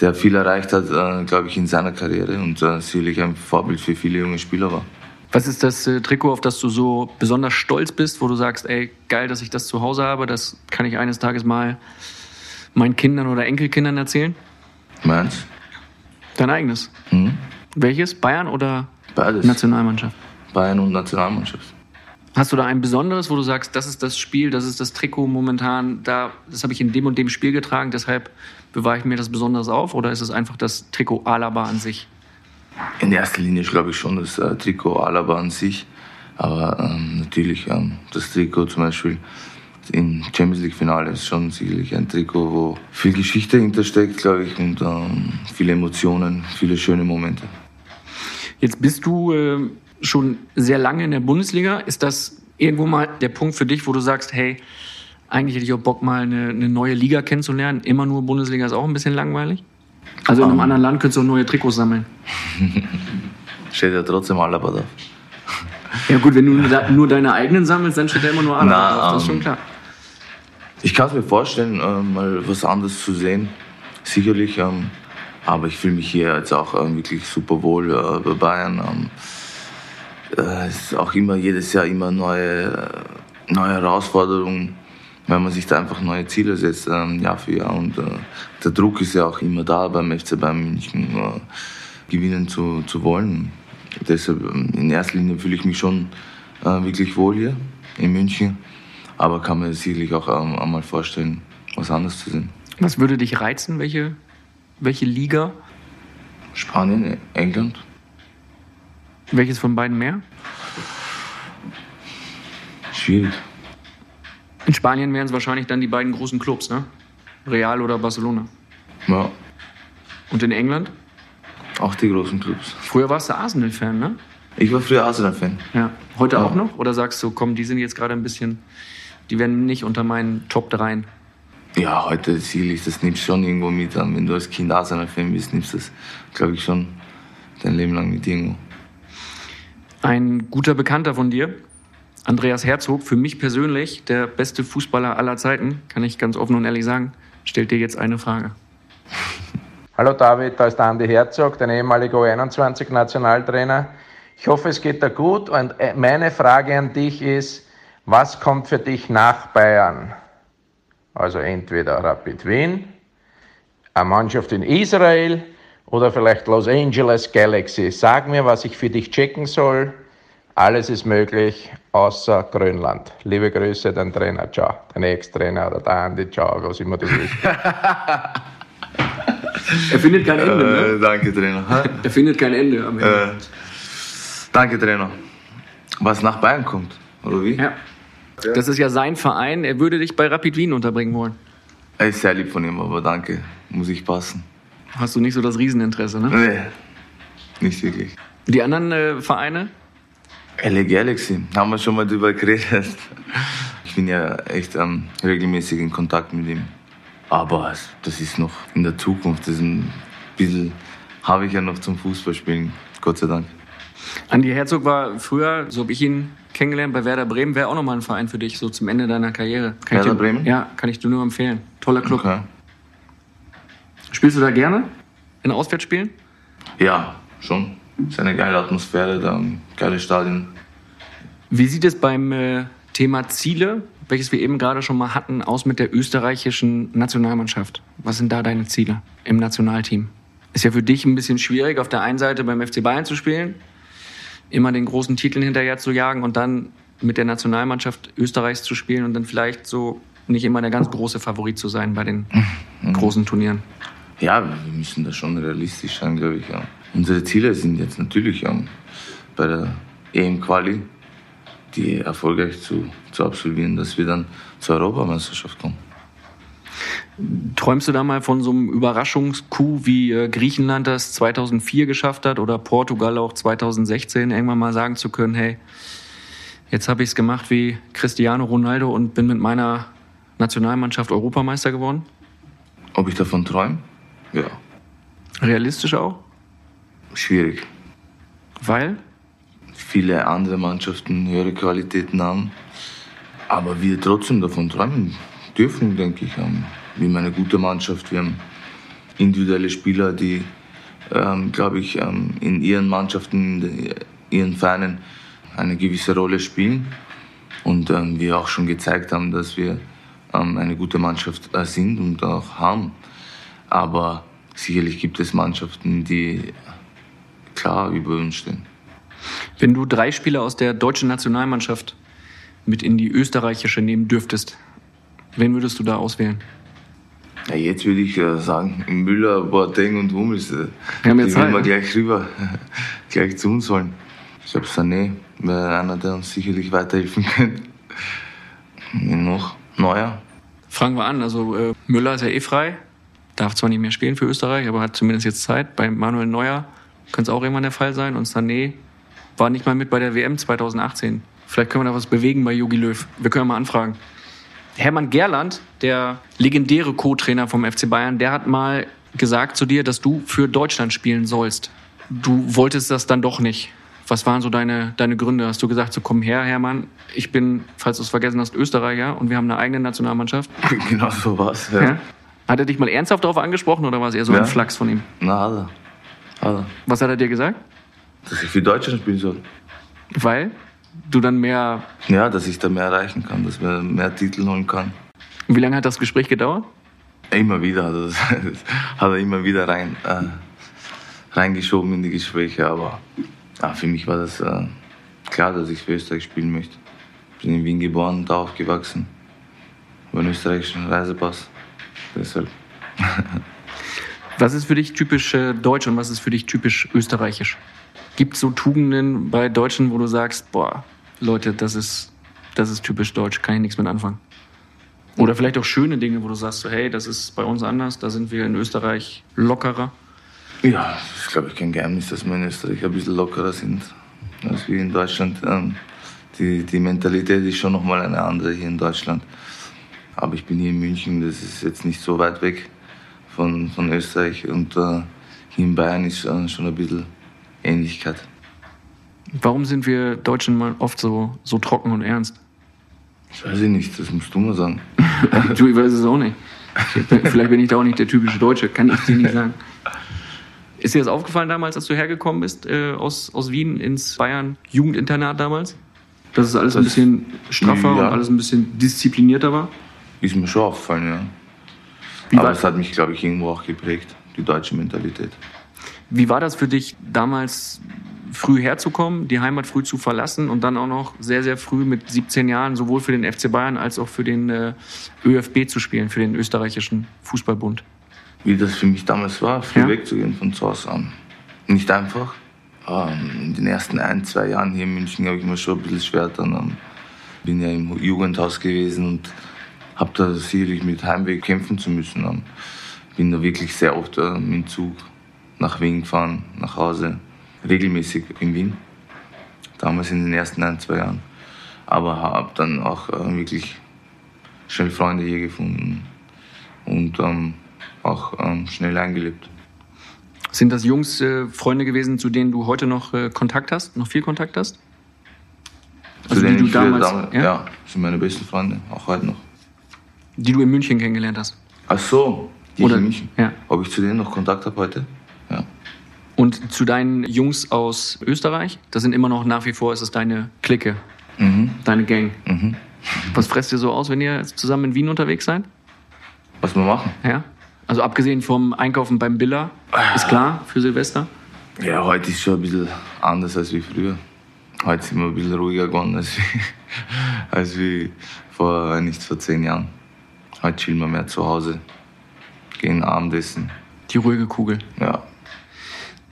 der viel erreicht hat, äh, glaube ich, in seiner Karriere und äh, sicherlich ein Vorbild für viele junge Spieler war. Was ist das äh, Trikot, auf das du so besonders stolz bist, wo du sagst, ey, geil, dass ich das zu Hause habe, das kann ich eines Tages mal meinen Kindern oder Enkelkindern erzählen? Meins? Dein eigenes. Mhm. Welches? Bayern oder Beides. Nationalmannschaft? Bayern und Nationalmannschaft. Hast du da ein besonderes, wo du sagst, das ist das Spiel, das ist das Trikot momentan, da, das habe ich in dem und dem Spiel getragen, deshalb bewahre ich mir das Besonderes auf? Oder ist es einfach das Trikot Alaba an sich? In erster Linie glaube ich schon das äh, Trikot Alaba an sich. Aber ähm, natürlich ähm, das Trikot zum Beispiel im Champions League Finale ist schon sicherlich ein Trikot, wo viel Geschichte hintersteckt, glaube ich, und ähm, viele Emotionen, viele schöne Momente. Jetzt bist du äh, schon sehr lange in der Bundesliga. Ist das irgendwo mal der Punkt für dich, wo du sagst, hey, eigentlich hätte ich auch Bock, mal eine, eine neue Liga kennenzulernen? Immer nur Bundesliga ist auch ein bisschen langweilig? Also in einem Ähm. anderen Land könntest du auch neue Trikots sammeln. <laughs> Steht ja trotzdem Alaba da. Ja gut, wenn du da- nur deine eigenen sammelst, dann steht da immer nur Alaba Na, drauf, das ist schon ähm, klar. Ich kann es mir vorstellen, äh, mal was anderes zu sehen. Sicherlich. Ähm, aber ich fühle mich hier jetzt auch ähm, wirklich super wohl äh, bei Bayern. Äh, es ist auch immer jedes Jahr immer neue, äh, neue Herausforderungen, weil man sich da einfach neue Ziele setzt, ähm, Jahr für Jahr. Und äh, der Druck ist ja auch immer da beim FC Bayern München, äh, gewinnen zu, zu wollen. Deshalb ähm, in erster Linie fühle ich mich schon wirklich wohl hier in München. Aber kann mir sicherlich auch ähm, einmal vorstellen, was anderes zu sehen. Was würde dich reizen? Welche, welche Liga? Spanien, England? Welches von beiden mehr? Schwierig. In Spanien wären es wahrscheinlich dann die beiden großen Clubs, ne? Real oder Barcelona. Ja, Und in England? auch die großen Clubs. Früher warst du Arsenal-Fan, ne? Ich war früher Arsenal-Fan. Ja. Heute Ja. auch noch? Oder sagst du, komm, die sind jetzt gerade ein bisschen, die werden nicht unter meinen Top 3? Ja, heute sicherlich, das nimmst du schon irgendwo mit. ähm, Wenn du als Kind Arsenal-Fan bist, nimmst du das, glaube ich, schon dein Leben lang mit irgendwo. Ein guter Bekannter von dir, Andreas Herzog, für mich persönlich der beste Fußballer aller Zeiten, kann ich ganz offen und ehrlich sagen, stellt dir jetzt eine Frage. Hallo David, da ist Andi Herzog, dein ehemaliger U21-Nationaltrainer. Ich hoffe, es geht dir gut und äh, meine Frage an dich ist, was kommt für dich nach Bayern? Also entweder Rapid Wien, eine Mannschaft in Israel oder vielleicht Los Angeles Galaxy. Sag mir, was ich für dich checken soll. Alles ist möglich, außer Grönland. Liebe Grüße, dein Trainer, ciao. Dein Ex-Trainer oder der Andi, ciao, was immer das ist. <laughs> Er findet kein Ende, ne? Äh, danke, Trainer. Er findet kein Ende am Ende. äh, danke, Trainer. Was nach Bayern kommt, oder wie? Ja. Das ist ja sein Verein. Er würde dich bei Rapid Wien unterbringen wollen. Ey, Ist sehr lieb von ihm, aber danke. Muss ich passen. Hast du nicht so das Rieseninteresse, ne? Nee, nicht wirklich. Die anderen äh, Vereine? LA Galaxy, haben wir schon mal drüber geredet. Ich bin ja echt ähm, regelmäßig in Kontakt mit ihm. Aber das ist noch in der Zukunft. Das ist ein bisschen, habe ich ja noch zum Fußballspielen, Gott sei Dank. Andi Herzog war früher, so habe ich ihn kennengelernt, bei Werder Bremen. Wäre auch nochmal ein Verein für dich, so zum Ende deiner Karriere. Kann ich Werder dir, Bremen? Ja, kann ich dir nur empfehlen. Toller Club. Okay. Spielst du da gerne? In Auswärtsspielen? Ja, schon. Ist eine geile Atmosphäre da, geile Stadien. Wie sieht es beim äh, Thema Ziele, welches wir eben gerade schon mal hatten, aus mit der österreichischen Nationalmannschaft? Was sind da deine Ziele im Nationalteam? Ist ja für dich ein bisschen schwierig, auf der einen Seite beim FC Bayern zu spielen, immer den großen Titeln hinterher zu jagen und dann mit der Nationalmannschaft Österreichs zu spielen und dann vielleicht so nicht immer der ganz große Favorit zu sein bei den großen Turnieren. Ja, wir müssen da schon realistisch sein, glaube ich. Ja. Unsere Ziele sind jetzt natürlich ähm, bei der EM-Quali, die erfolgreich zu, zu absolvieren, dass wir dann zur Europameisterschaft kommen. Träumst du da mal von so einem Überraschungskuh, wie äh, Griechenland das 2004 geschafft hat oder Portugal auch 2016, irgendwann mal sagen zu können, hey, jetzt habe ich es gemacht wie Cristiano Ronaldo und bin mit meiner Nationalmannschaft Europameister geworden? Ob ich davon träume? Ja. Realistisch auch? Schwierig. Weil? Viele andere Mannschaften höhere Qualitäten haben. Aber wir trotzdem davon träumen dürfen, denke ich. Ähm, wir haben eine gute Mannschaft. Wir haben individuelle Spieler, die, ähm, glaube ich, ähm, in ihren Mannschaften, in ihren Vereinen eine gewisse Rolle spielen. Und ähm, wir auch schon gezeigt haben, dass wir ähm, eine gute Mannschaft äh, sind und auch haben. Aber sicherlich gibt es Mannschaften, die klar über uns stehen. Wenn du drei Spieler aus der deutschen Nationalmannschaft mit in die österreichische nehmen dürftest, wen würdest du da auswählen? Ja, jetzt würde ich äh, sagen, Müller, Boateng und Hummels. Äh, Wir haben die jetzt will Zeit, man ne? gleich rüber, <laughs> gleich zu uns holen. Ich glaube, Sané wäre einer, der uns sicherlich weiterhelfen <laughs> könnte. Noch? Neuer? Fangen wir an. Also äh, Müller ist ja eh frei, darf zwar nicht mehr spielen für Österreich, aber hat zumindest jetzt Zeit. Bei Manuel Neuer könnte es auch irgendwann der Fall sein. Und Sané war nicht mal mit bei der WM 2018. Vielleicht können wir da was bewegen bei Jogi Löw. Wir können mal anfragen. Hermann Gerland, der legendäre Co-Trainer vom FC Bayern, der hat mal gesagt zu dir, dass du für Deutschland spielen sollst. Du wolltest das dann doch nicht. Was waren so deine, deine Gründe? Hast du gesagt, so komm her, Hermann, ich bin, falls du es vergessen hast, Österreicher und wir haben eine eigene Nationalmannschaft? <laughs> genau so war's. Ja. Ja? Hat er dich mal ernsthaft darauf angesprochen oder war es eher so Ja. ein Flachs von ihm? Na, hat er. Er. Was hat er dir gesagt? Dass ich für Deutschland spielen soll. Weil du dann mehr. Ja, dass ich da mehr erreichen kann, dass man mehr Titel holen kann. Wie lange hat das Gespräch gedauert? Immer wieder hat er, das, <laughs> hat er immer wieder rein, äh, reingeschoben in die Gespräche. Aber ja, für mich war das äh, klar, dass ich für Österreich spielen möchte. Bin in Wien geboren, da aufgewachsen. Über einen österreichischen Reisepass. Deshalb. Was ist für dich typisch äh, deutsch und was ist für dich typisch österreichisch? Gibt es so Tugenden bei Deutschen, wo du sagst, boah, Leute, das ist, das ist typisch deutsch, kann ich nichts mit anfangen? Oder vielleicht auch schöne Dinge, wo du sagst, so, hey, das ist bei uns anders, da sind wir in Österreich lockerer. Ja, das ist, glaube ich, kein Geheimnis, dass wir in Österreich ein bisschen lockerer sind als wir in Deutschland. Ähm, die, die Mentalität ist schon nochmal eine andere hier in Deutschland. Aber ich bin hier in München, das ist jetzt nicht so weit weg von, von Österreich. Und äh, hier in Bayern ist äh, schon ein bisschen Ähnlichkeit. Warum sind wir Deutschen mal oft so, so trocken und ernst? Das weiß ich nicht, das musst du mal sagen. <laughs> Du, ich weiß es auch nicht. Vielleicht bin ich da auch nicht der typische Deutsche, kann ich dir nicht sagen. Ist dir das aufgefallen damals, als du hergekommen bist äh, aus, aus Wien ins Bayern Jugendinternat damals? Dass es alles ein Das- bisschen straffer ja. und alles ein bisschen disziplinierter war? Ist mir schon aufgefallen, ja. Wie Aber es hat mich, glaube ich, irgendwo auch geprägt, die deutsche Mentalität. wie war das für dich damals, früh herzukommen, die Heimat früh zu verlassen und dann auch noch sehr, sehr früh mit 17 Jahren sowohl für den FC Bayern als auch für den äh, ÖFB zu spielen, für den österreichischen Fußballbund? wie das für mich damals war, früh Ja. wegzugehen von zu Hause an. Nicht einfach. Ähm, in den ersten ein, zwei Jahren hier in München habe ich mir schon ein bisschen schwer dann. Ähm, bin ja im Jugendhaus gewesen und habe da sicherlich mit Heimweg kämpfen zu müssen. Ähm, bin da wirklich sehr oft ähm, im Zug nach Wien gefahren, nach Hause, regelmäßig in Wien. Damals in den ersten ein, zwei Jahren. Aber habe dann auch äh, wirklich schnell Freunde hier gefunden und ähm, auch ähm, schnell eingelebt. Sind das Jungs, äh, Freunde gewesen, zu denen du heute noch äh, Kontakt hast, noch viel Kontakt hast? Also Zu die denen du ich früher damals, damals- ja? ja, sind meine besten Freunde, auch heute noch. Die du in München kennengelernt hast. Ach so, die Oder- in München. ja. Ob ich zu denen noch Kontakt habe heute? Ja. Und zu deinen Jungs aus Österreich, das sind immer noch nach wie vor, ist es deine Clique, Mhm. deine Gang. Mhm. Was fresst ihr so aus, wenn ihr zusammen in Wien unterwegs seid? Was wir machen? Ja? Also abgesehen vom Einkaufen beim Billa, ist klar für Silvester. Ja, heute ist schon ein bisschen anders als wie früher. Heute sind wir ein bisschen ruhiger geworden als wie, <laughs> als wie vor, nicht vor zehn Jahren. Heute chillen wir mehr zu Hause, gehen Abendessen. Die ruhige Kugel. Ja,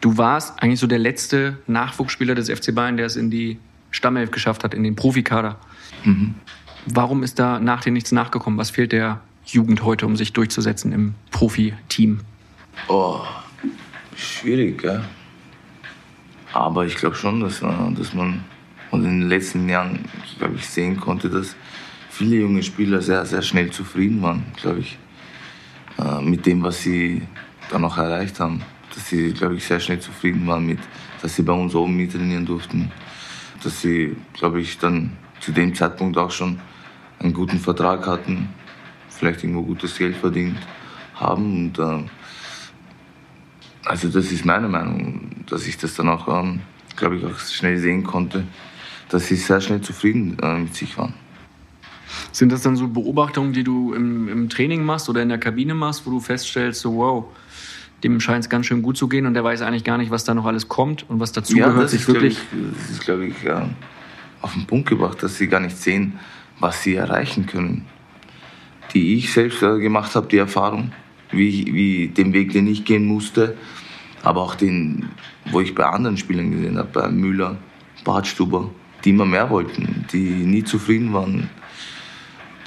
Du warst eigentlich so der letzte Nachwuchsspieler des FC Bayern, der es in die Stammelf geschafft hat, in den Profikader. Mhm. Warum ist da nach dir nichts nachgekommen? Was fehlt der Jugend heute, um sich durchzusetzen im Profiteam? Oh, schwierig, gell? Aber ich glaube schon, dass, äh, dass man in den letzten Jahren, glaube ich, sehen konnte, dass viele junge Spieler sehr, sehr schnell zufrieden waren, glaube ich, äh, mit dem, was sie dann noch erreicht haben. Dass sie, glaube ich, sehr schnell zufrieden waren mit, dass sie bei uns oben mittrainieren durften. Dass sie, glaube ich, dann zu dem Zeitpunkt auch schon einen guten Vertrag hatten, vielleicht irgendwo gutes Geld verdient haben. Und, äh, also das ist meine Meinung, dass ich das dann auch, ähm, glaube ich, auch schnell sehen konnte, dass sie sehr schnell zufrieden äh, mit sich waren. Sind das dann so Beobachtungen, die du im, im, Training machst oder in der Kabine machst, wo du feststellst, so wow, dem scheint es ganz schön gut zu gehen und der weiß eigentlich gar nicht, was da noch alles kommt und was dazu ja, gehört, sich wirklich. Ich, das ist, glaube ich, ja, auf den Punkt gebracht, dass sie gar nicht sehen, was sie erreichen können. Die ich selbst äh, gemacht habe, die Erfahrung, wie, wie den Weg, den ich gehen musste, aber auch den, wo ich bei anderen Spielern gesehen habe, bei Müller, Bartstuber, die immer mehr wollten, die nie zufrieden waren.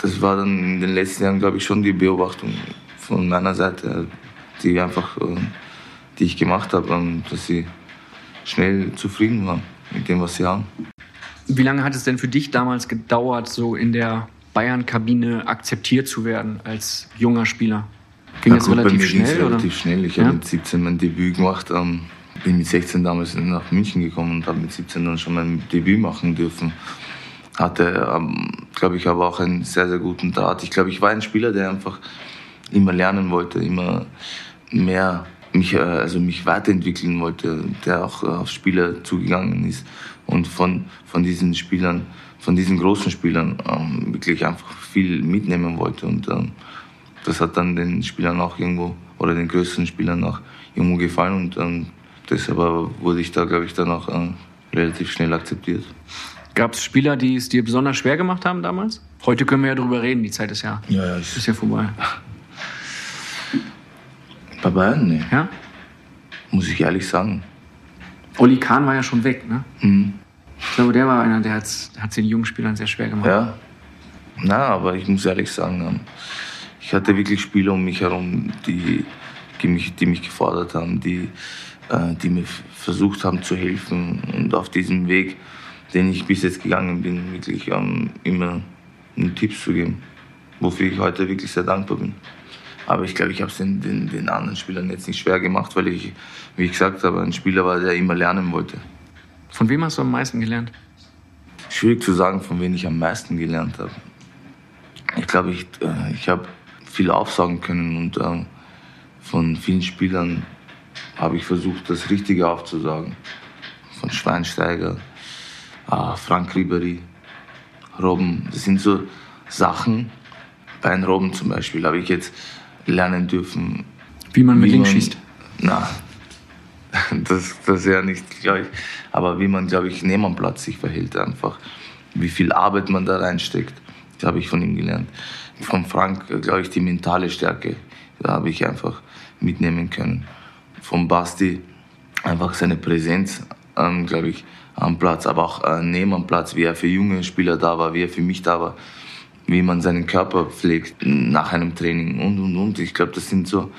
Das war dann in den letzten Jahren, glaube ich, schon die Beobachtung von meiner Seite, die einfach, äh, die ich gemacht habe, dass sie schnell zufrieden waren mit dem, was sie haben. Wie lange hat es denn für dich damals gedauert, so in der Bayern-Kabine akzeptiert zu werden als junger Spieler? Ging ja, das gut, relativ schnell? relativ schnell. Ich ja? habe mit 17 mein Debüt gemacht. Ähm, bin mit 16 damals nach München gekommen und habe mit 17 dann schon mein Debüt machen dürfen. Hatte, ähm, glaube ich, aber auch einen sehr, sehr guten Draht. Ich glaube, ich war ein Spieler, der einfach immer lernen wollte, immer mehr mich, äh, also mich weiterentwickeln wollte, der auch auf Spieler zugegangen ist und von, von diesen Spielern, von diesen großen Spielern ähm, wirklich einfach viel mitnehmen wollte. Und ähm, das hat dann den Spielern auch irgendwo, oder den größeren Spielern auch irgendwo gefallen und ähm, deshalb wurde ich da, glaube ich, dann auch äh, relativ schnell akzeptiert. Gab es Spieler, die es dir besonders schwer gemacht haben damals? Heute können wir ja drüber reden, die Zeit ist ja, ja, ja ist ja vorbei. Bei Bayern, ne? Ja? Muss ich ehrlich sagen. Oli Kahn war ja schon weg, ne? Mhm. Ich glaube, der war einer, der hat es den jungen Spielern sehr schwer gemacht. Ja. Na, aber ich muss ehrlich sagen, ähm, ich hatte wirklich Spieler um mich herum, die, die, mich, die mich gefordert haben, die, äh, die mir versucht haben zu helfen. Und auf diesem Weg, den ich bis jetzt gegangen bin, wirklich ähm, immer Tipps zu geben, wofür ich heute wirklich sehr dankbar bin. Aber ich glaube, ich habe es den, den, den, anderen Spielern jetzt nicht schwer gemacht, weil ich, wie ich gesagt habe, ein Spieler war, der immer lernen wollte. Von wem hast du am meisten gelernt? Schwierig zu sagen, von wem ich am meisten gelernt habe. Ich glaube, ich, äh, ich habe viel aufsagen können und äh, von vielen Spielern habe ich versucht, das Richtige aufzusagen. Von Schweinsteiger, Frank Ribery, Robben. Das sind so Sachen, bei einem Robben zum Beispiel habe ich jetzt lernen dürfen. Wie man mit links schießt? Na, <laughs> das, das ja nicht, glaube ich. Aber wie man, glaube ich, neben am Platz sich verhält einfach. Wie viel Arbeit man da reinsteckt, das habe ich von ihm gelernt von Frank, glaube ich, die mentale Stärke. Da habe ich einfach mitnehmen können. Von Basti einfach seine Präsenz, ähm, glaube ich, am Platz, aber auch äh, neben am Platz, wie er für junge Spieler da war, wie er für mich da war, wie man seinen Körper pflegt nach einem Training und und und. Ich glaube, das sind so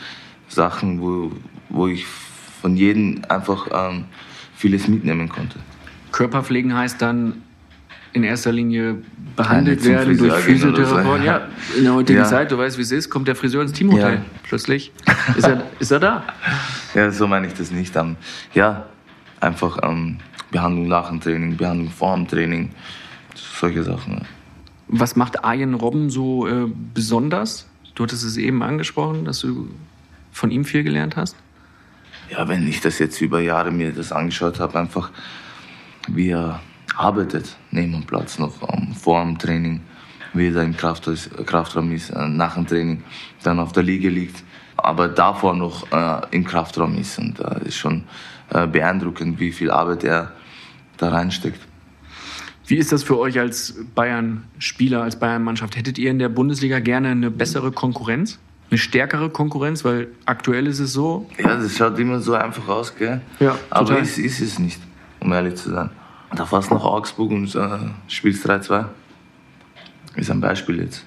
Sachen, wo, wo ich von jedem einfach ähm, vieles mitnehmen konnte. Körperpflegen heißt dann in erster Linie behandelt werden durch Physiotherapeuten. Ja, in der heutigen ja. Zeit, du weißt, wie es ist, kommt der Friseur ins Teamhotel. Ja. Plötzlich ist er, ist er da. <laughs> Ja, so meine ich das nicht. Um, ja, einfach um, ähm, Behandlung nach dem Training, Behandlung vor dem Training, solche Sachen. Ja. Was macht Arjen Robben so äh, besonders? Du hattest es eben angesprochen, dass du von ihm viel gelernt hast. Ja, wenn ich das jetzt über Jahre mir das angeschaut habe, einfach wie er arbeitet neben dem Platz noch um, vor dem Training, wie er im Kraft, Kraftraum ist, äh, nach dem Training, dann auf der Liege liegt, aber davor noch äh, im Kraftraum ist. Und da äh, ist schon äh, beeindruckend, wie viel Arbeit er da reinsteckt. Wie ist das für euch als Bayern-Spieler, als Bayern-Mannschaft? Hättet ihr in der Bundesliga gerne eine bessere Konkurrenz? Eine stärkere Konkurrenz? Weil aktuell ist es so. Ja, das schaut immer so einfach aus, gell? Ja, Aber ist, ist es nicht, um ehrlich zu sein. Da fährst du nach Augsburg und äh, spielst 3-2. Ist ein Beispiel jetzt.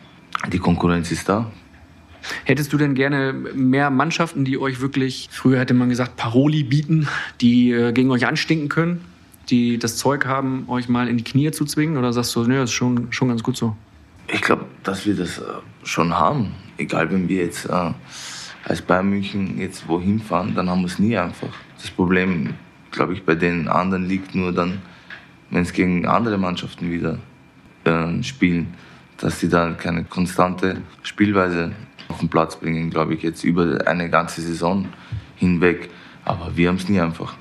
Die Konkurrenz ist da. Hättest du denn gerne mehr Mannschaften, die euch wirklich, früher hätte man gesagt, Paroli bieten, die äh, gegen euch anstinken können, die das Zeug haben, euch mal in die Knie zu zwingen? Oder sagst du, nö, das ist schon, schon ganz gut so? Ich glaube, dass wir das äh, schon haben. Egal, wenn wir jetzt äh, als Bayern München jetzt wohin fahren, dann haben wir es nie einfach. Das Problem, glaube ich, bei den anderen liegt nur dann, wenn es gegen andere Mannschaften wieder äh, spielen, dass sie dann keine konstante Spielweise auf den Platz bringen, glaube ich, jetzt über eine ganze Saison hinweg. Aber wir haben es nie einfach.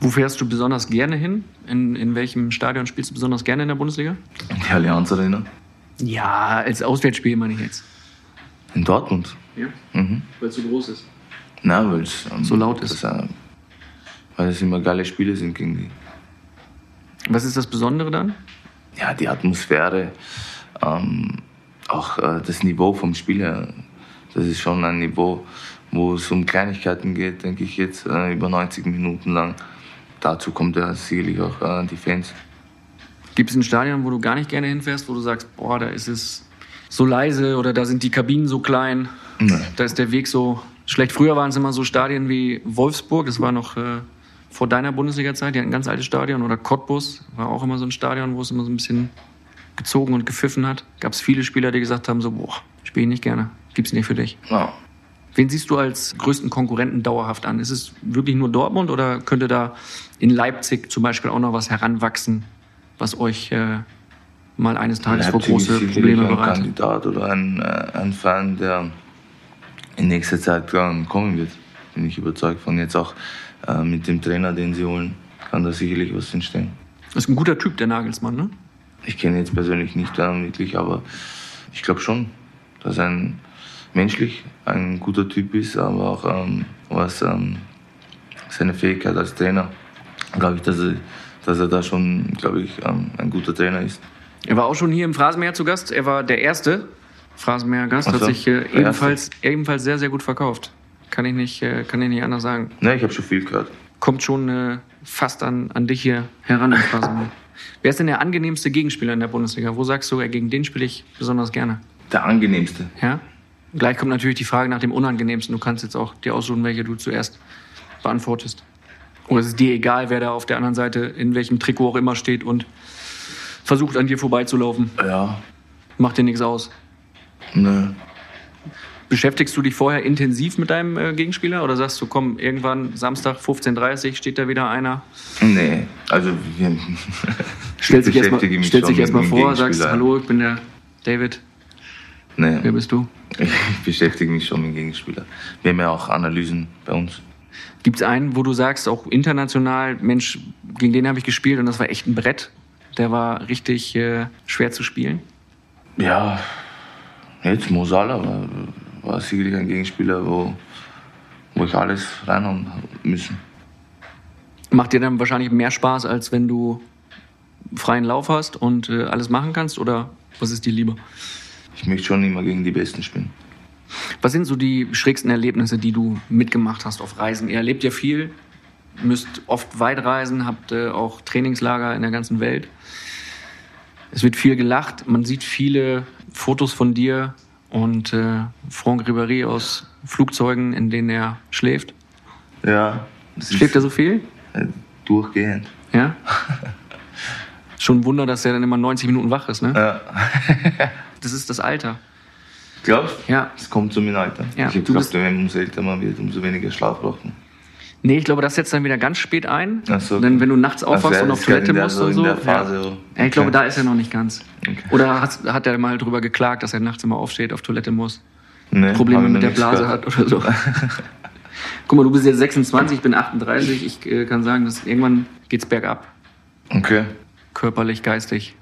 Wo fährst du besonders gerne hin? In, in welchem Stadion spielst du besonders gerne in der Bundesliga? Die Allianz Arena Ja, als Auswärtsspiel meine ich jetzt. in Dortmund. Ja, Mhm. weil es so groß ist. Na, weil es ähm, So laut ist. Das, äh, weil es immer geile Spiele sind gegen die. Was ist das Besondere dann? Ja, die Atmosphäre, ähm, auch äh, das Niveau vom Spiel her. Das ist schon ein Niveau, wo es um Kleinigkeiten geht, denke ich jetzt, äh, über 90 Minuten lang. Dazu kommt ja sicherlich auch äh, die Fans. Gibt es ein Stadion, wo du gar nicht gerne hinfährst, wo du sagst, boah, da ist es so leise oder da sind die Kabinen so klein, Nee. da ist der Weg so schlecht. Früher waren es immer so Stadien wie Wolfsburg, das war noch äh, vor deiner Bundesliga-Zeit, die hatten ein ganz altes Stadion. Oder Cottbus war auch immer so ein Stadion, wo es immer so ein bisschen gezogen und gepfiffen hat. Gab es viele Spieler, die gesagt haben, so, boah, spiele ich nicht gerne, gibt's nicht für dich. Ja. Wen siehst du als größten Konkurrenten dauerhaft an? Ist es wirklich nur Dortmund oder könnte da in Leipzig zum Beispiel auch noch was heranwachsen, was euch äh, mal eines Tages vor Leipzig ist große Probleme ein bereitet? Kandidat oder ein, äh, ein Fan, der in nächster Zeit kommen wird. Bin ich überzeugt von jetzt auch äh, mit dem Trainer, den sie holen, kann da sicherlich was entstehen. Das ist ein guter Typ, der Nagelsmann, ne? Ich kenne ihn jetzt persönlich nicht äh, wirklich, aber ich glaube schon, dass ein menschlich ein guter Typ ist, aber auch ähm, was ähm, seine Fähigkeit als Trainer, glaube ich, dass er, dass er da schon, glaube ich, ähm, ein guter Trainer ist. Er war auch schon hier im Phrasenmäher zu Gast. Er war der erste Phrasenmäher-Gast, Ach hat so, sich äh, ebenfalls, ebenfalls sehr, sehr gut verkauft. Kann ich nicht, äh, kann ich nicht anders sagen. Ne, ich habe schon viel gehört. Kommt schon äh, fast an, an dich hier heran im Phrasenmäher. Wer ist denn der angenehmste Gegenspieler in der Bundesliga? Wo sagst du, äh, gegen den spiele ich besonders gerne? Der angenehmste. Ja? Gleich kommt natürlich die Frage nach dem Unangenehmsten. Du kannst jetzt auch dir aussuchen, welche du zuerst beantwortest. Oder es ist dir egal, wer da auf der anderen Seite in welchem Trikot auch immer steht und versucht an dir vorbeizulaufen. Ja, Macht dir nichts aus. ne. Beschäftigst du dich vorher intensiv mit deinem äh, Gegenspieler oder sagst du, komm, irgendwann Samstag 15.30 Uhr steht da wieder einer, Nee, also wir, stellt sich ich erstmal dem vor, sagst, hallo, ich bin der David, wer Nee, bist du? ich beschäftige mich schon mit dem Gegenspieler. Wir haben ja auch Analysen bei uns. Gibt es einen, wo du sagst, auch international, Mensch, gegen den habe ich gespielt und das war echt ein Brett, der war richtig äh, schwer zu spielen? Ja, jetzt Mo Salah war, war sicherlich ein Gegenspieler, wo, wo ich alles reinhauen müssen. Macht dir dann wahrscheinlich mehr Spaß, als wenn du freien Lauf hast und äh, alles machen kannst? Oder was ist dir lieber? Ich möchte schon immer gegen die Besten spielen. Was sind so die schrägsten Erlebnisse, die du mitgemacht hast auf Reisen? Ihr erlebt ja viel, müsst oft weit reisen, habt äh, auch Trainingslager in der ganzen Welt. Es wird viel gelacht, man sieht viele Fotos von dir und äh, Franck Ribéry aus Flugzeugen, in denen er schläft. Ja, Schläft er so viel? äh, durchgehend. Ja? <laughs> Schon ein Wunder, dass er dann immer 90 Minuten wach ist, ne? Ja. <laughs> Das ist das Alter. Glaubst du? Ja. Es kommt zu meinem Alter. Ja, ich habe gedacht, umso älter man wird, umso weniger Schlaf braucht man. Nee, ich glaube, das setzt dann wieder ganz spät ein. Ach so. Denn wenn du nachts aufwachst und auf Toilette der- musst so und in so. der Phase, ja. ich glaube, da ist er noch nicht ganz. Okay. Oder hat, hat er mal drüber geklagt, dass er nachts immer aufsteht, auf Toilette muss, Nee, Probleme mit der Blase gehört. hat oder so. <laughs> Guck mal, du bist jetzt 26, ich bin 38. Ich äh, kann sagen, dass irgendwann geht's bergab. Okay. Körperlich, geistig.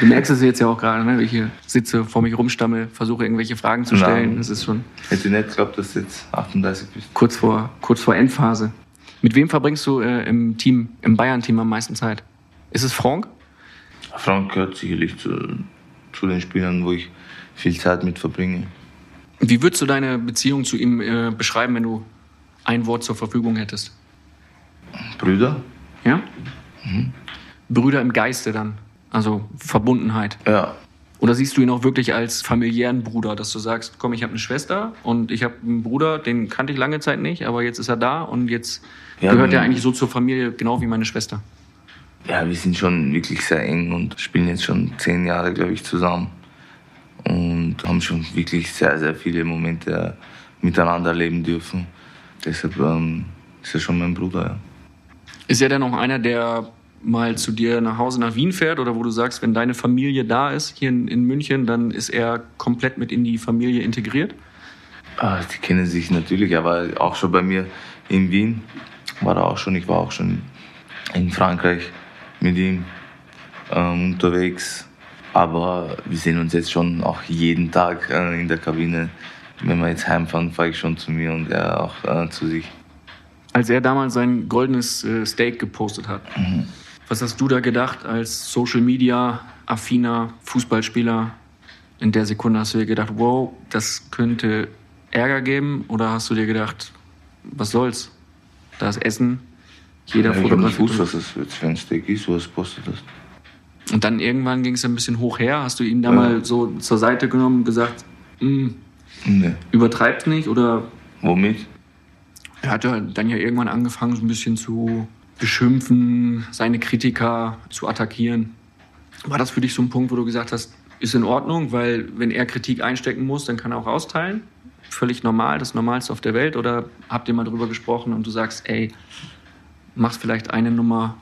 Du merkst es jetzt ja auch gerade, ne? ich hier sitze, vor mich rumstammel, versuche irgendwelche Fragen zu Nein. stellen. Das ist schon Hätte nicht geglaubt, dass du jetzt 38 bist. kurz vor, kurz vor Endphase. Mit wem verbringst du äh, im Team, im Bayern-Team am meisten Zeit? Ist es Franck? Frank gehört sicherlich zu, zu den Spielern, wo ich viel Zeit mit verbringe. Wie würdest du deine Beziehung zu ihm äh, beschreiben, wenn du ein Wort zur Verfügung hättest? Brüder? Ja? Brüder im Geiste dann. Also Verbundenheit. Ja. Oder siehst du ihn auch wirklich als familiären Bruder, dass du sagst, komm, ich habe eine Schwester und ich habe einen Bruder, den kannte ich lange Zeit nicht, aber jetzt ist er da und jetzt Ja, gehört er eigentlich so zur Familie, genau wie meine Schwester. Ja, wir sind schon wirklich sehr eng und spielen jetzt schon zehn Jahre, glaube ich, zusammen. Und haben schon wirklich sehr, sehr viele Momente miteinander erleben dürfen. Deshalb ähm, ist er schon mein Bruder, ja. Ist er denn auch einer, der mal zu dir nach Hause nach Wien fährt oder wo du sagst, wenn deine Familie da ist, hier in, in München, dann ist er komplett mit in die Familie integriert? Ah, die kennen sich natürlich, er war auch schon bei mir in Wien. War er auch schon, ich war auch schon in Frankreich mit ihm ähm, unterwegs. Aber wir sehen uns jetzt schon auch jeden Tag äh, in der Kabine. Wenn wir jetzt heimfahren, fahre ich schon zu mir und er auch äh, zu sich. Als er damals sein goldenes äh, Steak gepostet hat, was hast du da gedacht als Social Media affiner Fußballspieler? In der Sekunde hast du dir gedacht, wow, das könnte Ärger geben? Oder hast du dir gedacht, was soll's? Da ist Essen, jeder Ja, ich fotografiert. gewusst, was das jetzt für ein Steak ist, was postet das. Und dann irgendwann ging es ein bisschen hoch her. Hast du ihn da Ja. mal so zur Seite genommen und gesagt, "Mm, Nee. übertreibt nicht? Oder Womit? er hat ja dann ja irgendwann angefangen, so ein bisschen zu beschimpfen, seine Kritiker zu attackieren. War das für dich so ein Punkt, wo du gesagt hast, ist in Ordnung, weil wenn er Kritik einstecken muss, dann kann er auch austeilen? Völlig normal, das Normalste auf der Welt? Oder habt ihr mal drüber gesprochen und du sagst, ey, mach's vielleicht eine Nummer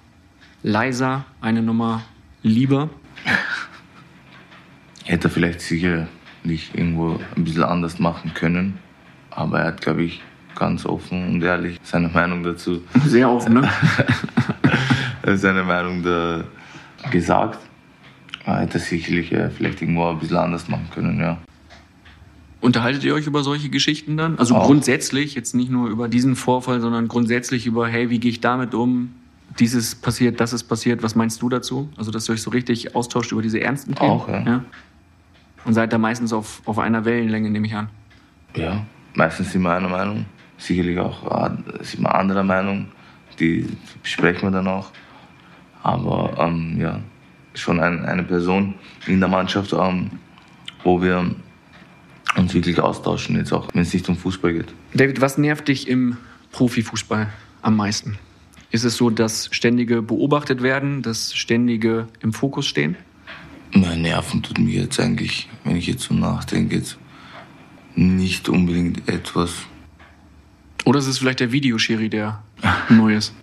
leiser, eine Nummer lieber? <laughs> Hätte er vielleicht sicherlich irgendwo ein bisschen anders machen können. Aber er hat, glaube ich, ganz offen und ehrlich seine Meinung dazu, Sehr offen, ne? <laughs> seine Meinung da gesagt. Er hätte sicherlich äh, vielleicht irgendwo ein bisschen anders machen können, ja. Unterhaltet ihr euch über solche Geschichten dann? Also Auch. grundsätzlich, jetzt nicht nur über diesen Vorfall, sondern grundsätzlich über, hey, wie gehe ich damit um? Dieses passiert, das ist passiert, was meinst du dazu? Also, dass ihr euch so richtig austauscht über diese ernsten Themen? Auch, ja. Und seid da meistens auf, auf einer Wellenlänge, nehme ich an. Ja, meistens sind wir einer Meinung. Sicherlich auch äh, sind wir anderer Meinung. Die besprechen wir dann auch. Aber ähm, ja, schon ein, eine Person in der Mannschaft, ähm, wo wir uns wirklich austauschen, jetzt auch wenn es nicht um Fußball geht. David, was nervt dich im Profifußball am meisten? Ist es so, dass ständige beobachtet werden, das ständige im Fokus stehen? Mein Nerven tut mir jetzt eigentlich, wenn ich jetzt so nachdenke, jetzt nicht unbedingt etwas. Oder ist es vielleicht der Videoschiri, der neu ist?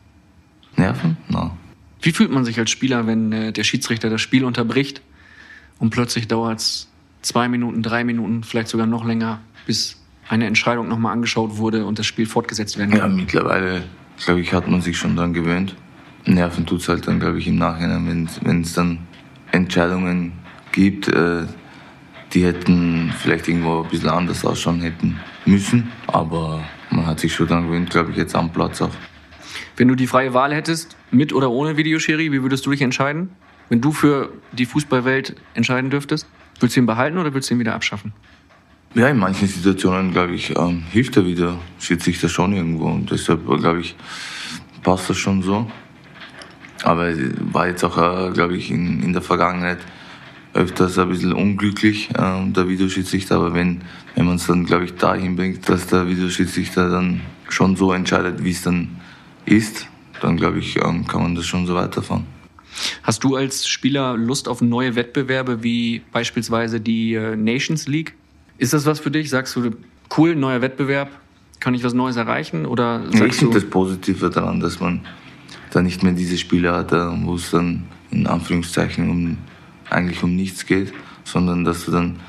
Nerven? Na. Wie fühlt man sich als Spieler, wenn äh, der Schiedsrichter das Spiel unterbricht und plötzlich dauert es zwei Minuten, drei Minuten, vielleicht sogar noch länger, bis eine Entscheidung nochmal angeschaut wurde und das Spiel fortgesetzt werden Ja, kann? mittlerweile, glaube ich, hat man sich schon daran gewöhnt. Nerven tut es halt dann, glaube ich, im Nachhinein, wenn es dann Entscheidungen gibt, äh, die hätten vielleicht irgendwo ein bisschen anders ausschauen hätten müssen. Aber man hat sich schon daran gewöhnt, glaube ich, jetzt am Platz auch. Wenn du die freie Wahl hättest, mit oder ohne Videoschiri, wie würdest du dich entscheiden? Wenn du für die Fußballwelt entscheiden dürftest, würdest du ihn behalten oder würdest du ihn wieder abschaffen? Ja, in manchen Situationen, glaube ich, ähm, hilft er wieder, Schiedsrichter schon irgendwo. Und deshalb, glaube ich, passt das schon so. Aber war jetzt auch, äh, glaube ich, in, in der Vergangenheit öfters ein bisschen unglücklich, ähm, der Videoschiedsrichter. Aber wenn, wenn man es dann, glaube ich, dahin bringt, dass der Videoschiedsrichter dann schon so entscheidet, wie es dann ist, dann, glaube ich, ähm, kann man das schon so weiterfahren. Hast du als Spieler Lust auf neue Wettbewerbe wie beispielsweise die äh, Nations League? Ist das was für dich? Sagst du, cool, neuer Wettbewerb, kann ich was Neues erreichen? Oder ich sagst du, finde das Positive daran, dass man da nicht mehr diese Spiele hat, äh, wo es dann in Anführungszeichen um, eigentlich um nichts geht, sondern dass du dann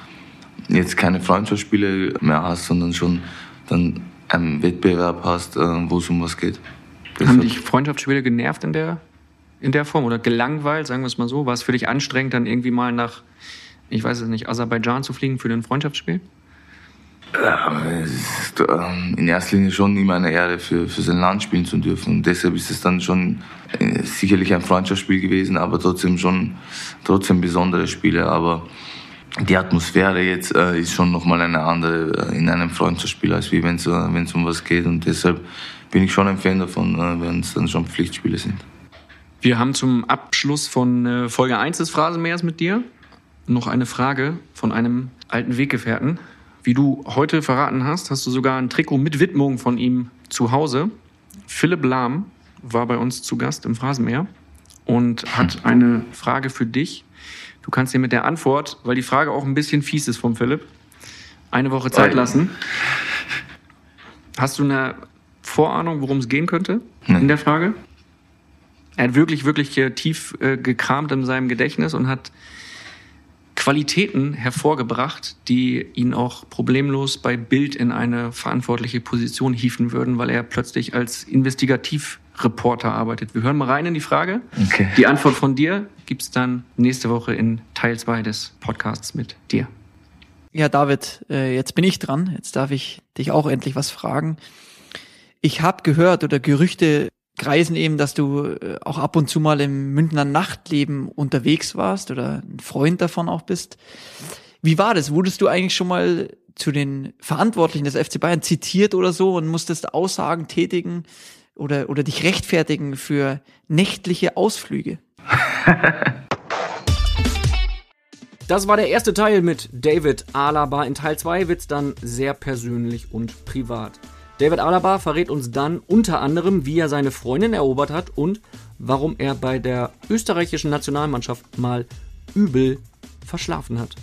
jetzt keine Freundschaftsspiele mehr hast, sondern schon dann einen Wettbewerb hast, äh, wo es um was geht. haben Deshalb- dich Freundschaftsspiele genervt in der, in der Form oder gelangweilt, sagen wir es mal so? War es für dich anstrengend, dann irgendwie mal nach, ich weiß es nicht, Aserbaidschan zu fliegen für ein Freundschaftsspiel? Ja, es ist ähm, in erster Linie schon immer eine Ehre, für, für sein Land spielen zu dürfen. Und deshalb ist es dann schon äh, sicherlich ein Freundschaftsspiel gewesen, aber trotzdem schon trotzdem besondere Spiele. Aber die Atmosphäre jetzt äh, ist schon nochmal eine andere äh, in einem Freundschaftsspiel, als wie wenn es äh, um was geht. Und deshalb bin ich schon ein Fan davon, äh, wenn es dann schon Pflichtspiele sind. Wir haben zum Abschluss von äh, Folge 1 des Phrasenmähers mit dir noch eine Frage von einem alten Weggefährten. Wie du heute verraten hast, hast du sogar ein Trikot mit Widmung von ihm zu Hause. Philipp Lahm war bei uns zu Gast im Phrasenmeer und hat eine Frage für dich. Du kannst dir mit der Antwort, weil die Frage auch ein bisschen fies ist vom Philipp, eine Woche Zeit lassen. Hast du eine Vorahnung, worum es gehen könnte Nein. in der Frage? Er hat wirklich, wirklich tief äh, gekramt in seinem Gedächtnis und hat Qualitäten hervorgebracht, die ihn auch problemlos bei Bild in eine verantwortliche Position hieven würden, weil er plötzlich als Investigativreporter arbeitet. Wir hören mal rein in die Frage. Okay. Die Antwort von dir gibt's dann nächste Woche in Teil 2 des Podcasts mit dir. Ja, David, äh, jetzt bin ich dran. Jetzt darf ich dich auch endlich was fragen. Ich habe gehört oder Gerüchte kreisen eben, dass du äh, auch ab und zu mal im Münchner Nachtleben unterwegs warst oder ein Freund davon auch bist. Wie war das? Wurdest du eigentlich schon mal zu den Verantwortlichen des FC Bayern zitiert oder so und musstest Aussagen tätigen oder, oder dich rechtfertigen für nächtliche Ausflüge? <laughs> Das war der erste Teil mit David Alaba. In Teil 2 wird's dann sehr persönlich und privat. David Alaba verrät uns dann unter anderem, wie er seine Freundin erobert hat und warum er bei der österreichischen Nationalmannschaft mal übel verschlafen hat.